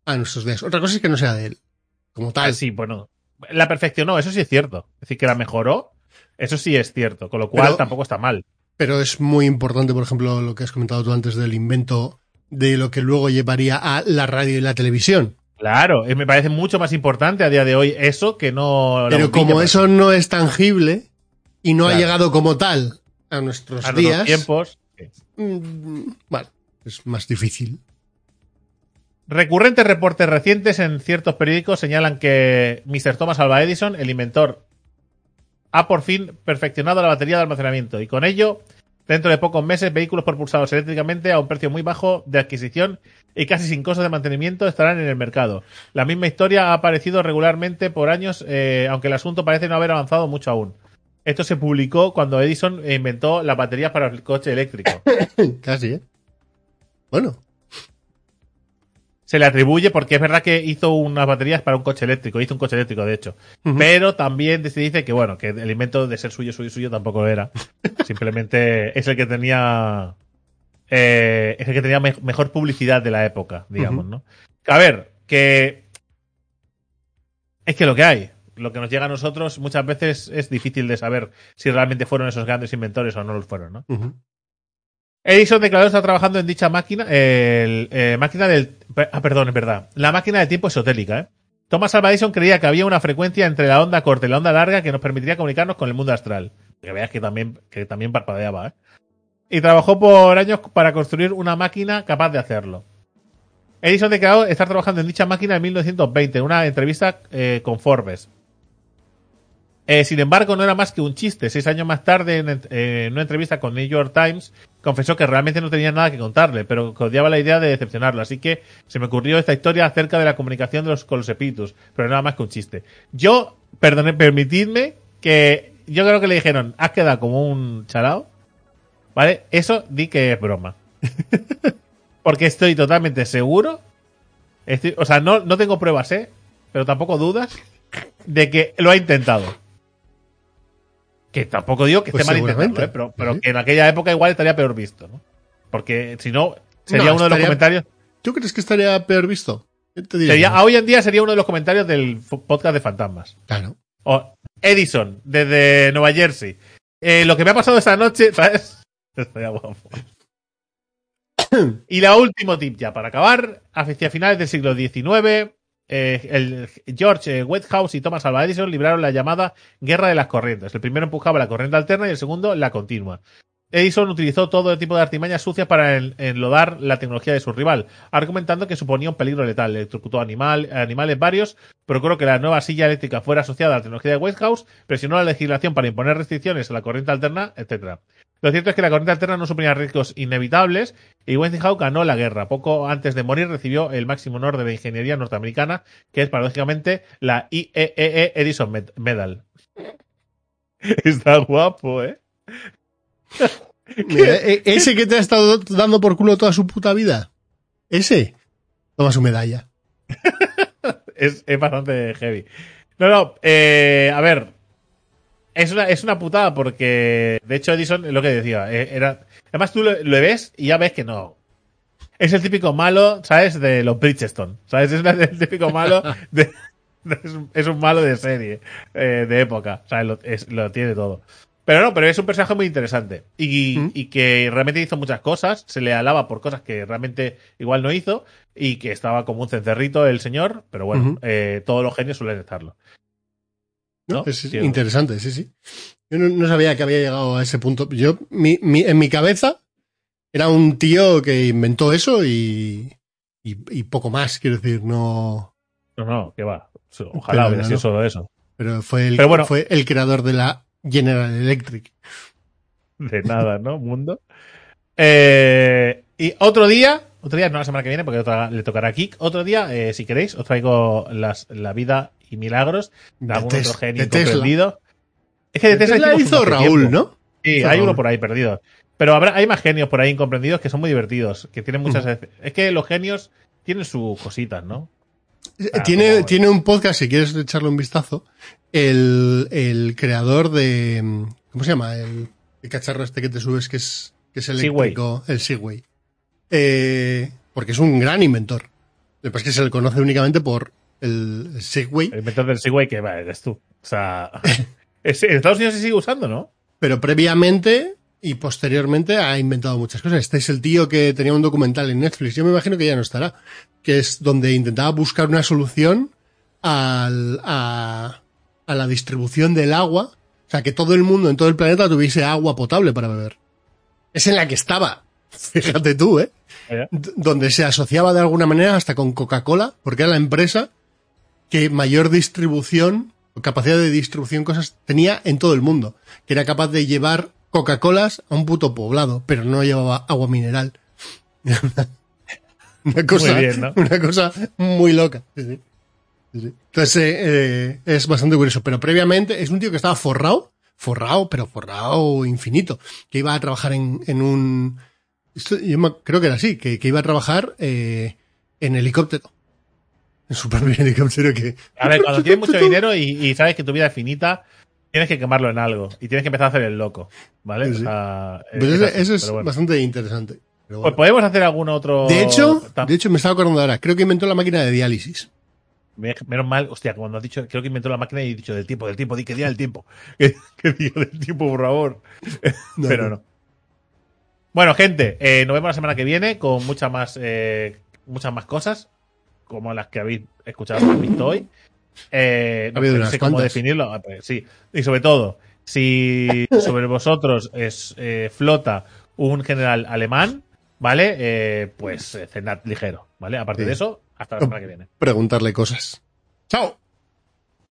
a nuestros días. Otra cosa es que no sea de él, como tal. Ah, sí, bueno. La perfeccionó, eso sí es cierto. Es decir, que la mejoró, eso sí es cierto. Con lo cual Pero- tampoco está mal. Pero es muy importante, por ejemplo, lo que has comentado tú antes del invento de lo que luego llevaría a la radio y la televisión. Claro, me parece mucho más importante a día de hoy eso que no. Pero como eso no es tangible y no Claro. ha llegado como tal a nuestros a nuestros días, tiempos. mm, bueno, es más difícil. Recurrentes reportes recientes en ciertos periódicos señalan que Mr. Thomas Alva Edison, el inventor, ha por fin perfeccionado la batería de almacenamiento y con ello, dentro de pocos meses, vehículos propulsados eléctricamente a un precio muy bajo de adquisición y casi sin costo de mantenimiento estarán en el mercado. La misma historia ha aparecido regularmente por años, eh, aunque el asunto parece no haber avanzado mucho aún. Esto se publicó cuando Edison inventó las baterías para el coche eléctrico. Casi, ¿eh? Bueno, se le atribuye porque es verdad que hizo unas baterías para un coche eléctrico, hizo un coche eléctrico de hecho, pero también se dice que bueno, que el invento de ser suyo, suyo, suyo tampoco era, simplemente es el que tenía, eh, es el que tenía me- mejor publicidad de la época, digamos. ¿no? A ver, que es que lo que hay, lo que nos llega a nosotros muchas veces es difícil de saber si realmente fueron esos grandes inventores o no lo fueron, ¿no? Edison declaró estar trabajando en dicha máquina, eh, máquina del, ah, perdón, es verdad, la máquina del tiempo esotérica, ¿eh? Thomas Alva Edison creía que había una frecuencia entre la onda corta y la onda larga que nos permitiría comunicarnos con el mundo astral. Que veas que también, que también parpadeaba, ¿eh? Y trabajó por años para construir una máquina capaz de hacerlo. Edison declaró estar trabajando en dicha máquina en 1920, en una entrevista eh, con Forbes. Eh, sin embargo, no era más que un chiste. Seis años más tarde, en, en una entrevista con New York Times, confesó que realmente no tenía nada que contarle, pero que odiaba la idea de decepcionarlo. Así que se me ocurrió esta historia acerca de la comunicación de los, con los espíritus, pero nada más que un chiste. Yo perdone, permitidme que yo creo que le dijeron, has quedado como un chalao, ¿vale? Eso di que es broma. Porque estoy totalmente seguro, estoy- o sea, no, no tengo pruebas, ¿eh? Pero tampoco dudas de que lo ha intentado. Que tampoco digo que Pues esté mal intentarlo. ¿eh? pero, pero que en aquella época igual estaría peor visto, ¿no? Porque si no, sería No, uno de los comentarios. ¿Tú crees que estaría peor visto? Te Sería, no. hoy en día sería uno de los comentarios del podcast de fantasmas. Claro. O Edison, desde Nueva Jersey. Eh, lo que me ha pasado esta noche, ¿sabes? Estaría guapo. y la último tip ya, para acabar, hacia finales del siglo XIX, eh, el George eh, Westhouse y Thomas Alva Edison libraron la llamada Guerra de las Corrientes. El primero empujaba la corriente alterna y el segundo la continua. Edison utilizó todo tipo de artimañas sucias para en- enlodar la tecnología de su rival, argumentando que suponía un peligro letal. Electrocutó animal, animales varios, procuró que la nueva silla eléctrica fuera asociada a la tecnología de Westhouse, presionó la legislación para imponer restricciones a la corriente alterna, etc. Lo cierto es que la corriente alterna no suponía riesgos inevitables y Westinghouse ganó la guerra. Poco antes de morir recibió el máximo honor de la ingeniería norteamericana, que es paradójicamente la IEEE Edison Med- Medal. Está guapo, ¿eh? Mira, e- ese que te ha estado dando por culo toda su puta vida. Ese. Toma su medalla. es, es bastante heavy. No, no, eh, a ver. Es una, es una putada porque, de hecho, Edison, lo que decía, eh, era... Además, tú lo, lo ves y ya ves que no. Es el típico malo, ¿sabes? De los Bridgestone. ¿Sabes? Es el típico malo de... es, un, es un malo de serie, eh, de época. ¿Sabes? Lo, es- lo tiene todo. Pero no, pero es un personaje muy interesante. Y, ¿Mm? y que realmente hizo muchas cosas. Se le alaba por cosas que realmente igual no hizo. Y que estaba como un cencerrito el señor. Pero bueno, eh, todos los genios suelen estarlo. Es interesante, sí, sí. Yo no, no sabía que había llegado a ese punto. Yo, mi, mi- en mi cabeza, era un tío que inventó eso y, y, y poco más, quiero decir, no. No, no, que va. Ojalá hubiera sido no. solo eso. Pero fue el, Pero bueno. fue el creador de la General Electric. De nada, ¿no? Mundo. Eh, y otro día, otro día, no la semana que viene, porque otra- le tocará a Kik. Otro día, eh, si queréis, os traigo las, la vida y milagros de De algún Tes- otro genio incomprendido. Es que de De Tesla, Tesla hizo Raúl, tiempo. ¿no? Sí, hay uno por ahí perdido. Pero habrá, hay más genios por ahí incomprendidos que son muy divertidos, que tienen muchas... Es que los genios tienen sus cositas, ¿no? Ah, tiene, como- tiene un podcast, si quieres echarle un vistazo, el, el creador de... ¿Cómo se llama? El, el cacharro este que te subes que es, que es eléctrico, el Segway. Eh, porque es un gran inventor. Lo que pasa es que se le conoce únicamente por el, Segway, El inventor del Segway que va, eres tú. O sea... es- en Estados Unidos se sigue usando, ¿no? pero previamente y posteriormente ha inventado muchas cosas. Este es el tío que tenía un documental en Netflix, yo me imagino que ya no estará, que es donde intentaba buscar una solución al- a, a la distribución del agua, o sea, que todo el mundo en todo el planeta tuviese agua potable para beber. Es en la que estaba, fíjate tú, ¿eh? Donde se asociaba de alguna manera hasta con Coca-Cola, porque era la empresa que mayor distribución, o capacidad de distribución cosas tenía en todo el mundo, que era capaz de llevar Coca-Colas a un puto poblado, pero no llevaba agua mineral. una cosa, Muy bien, ¿no? una cosa muy loca. Sí, sí. Entonces eh, eh, es bastante curioso, pero previamente es un tío que estaba forrado, forrado, pero forrado infinito, que iba a trabajar en, en un, esto yo creo que era así, que, que iba a trabajar eh, en helicóptero. En su propio helicóptero que... A ver, cuando tienes mucho dinero y, y sabes que tu vida es finita, tienes que quemarlo en algo. Y tienes que empezar a hacer el loco. ¿Vale? Sí, O es así, eso es pero bueno. bastante interesante. Pero Pues podemos hacer algún otro. de hecho, de hecho me estaba acordando ahora, creo que inventó la máquina de diálisis. Me- Menos mal, hostia, cuando has dicho, creo que inventó la máquina y he dicho del tiempo, del tiempo, di que diga del tiempo. Que, que diga del tiempo, por favor. No, Pero no. no. Bueno, gente, eh, nos vemos la semana que viene con muchas más, eh, muchas más cosas, como las que habéis escuchado o visto hoy. Eh, Ha habido no sé cómo cuantas. definirlo. ah, pues sí. Y sobre todo, si sobre vosotros es, eh, flota un general alemán, ¿vale? Eh, pues cenad ligero, ¿vale? Aparte Sí. de eso, hasta la semana que viene. Preguntarle cosas. ¡Chao!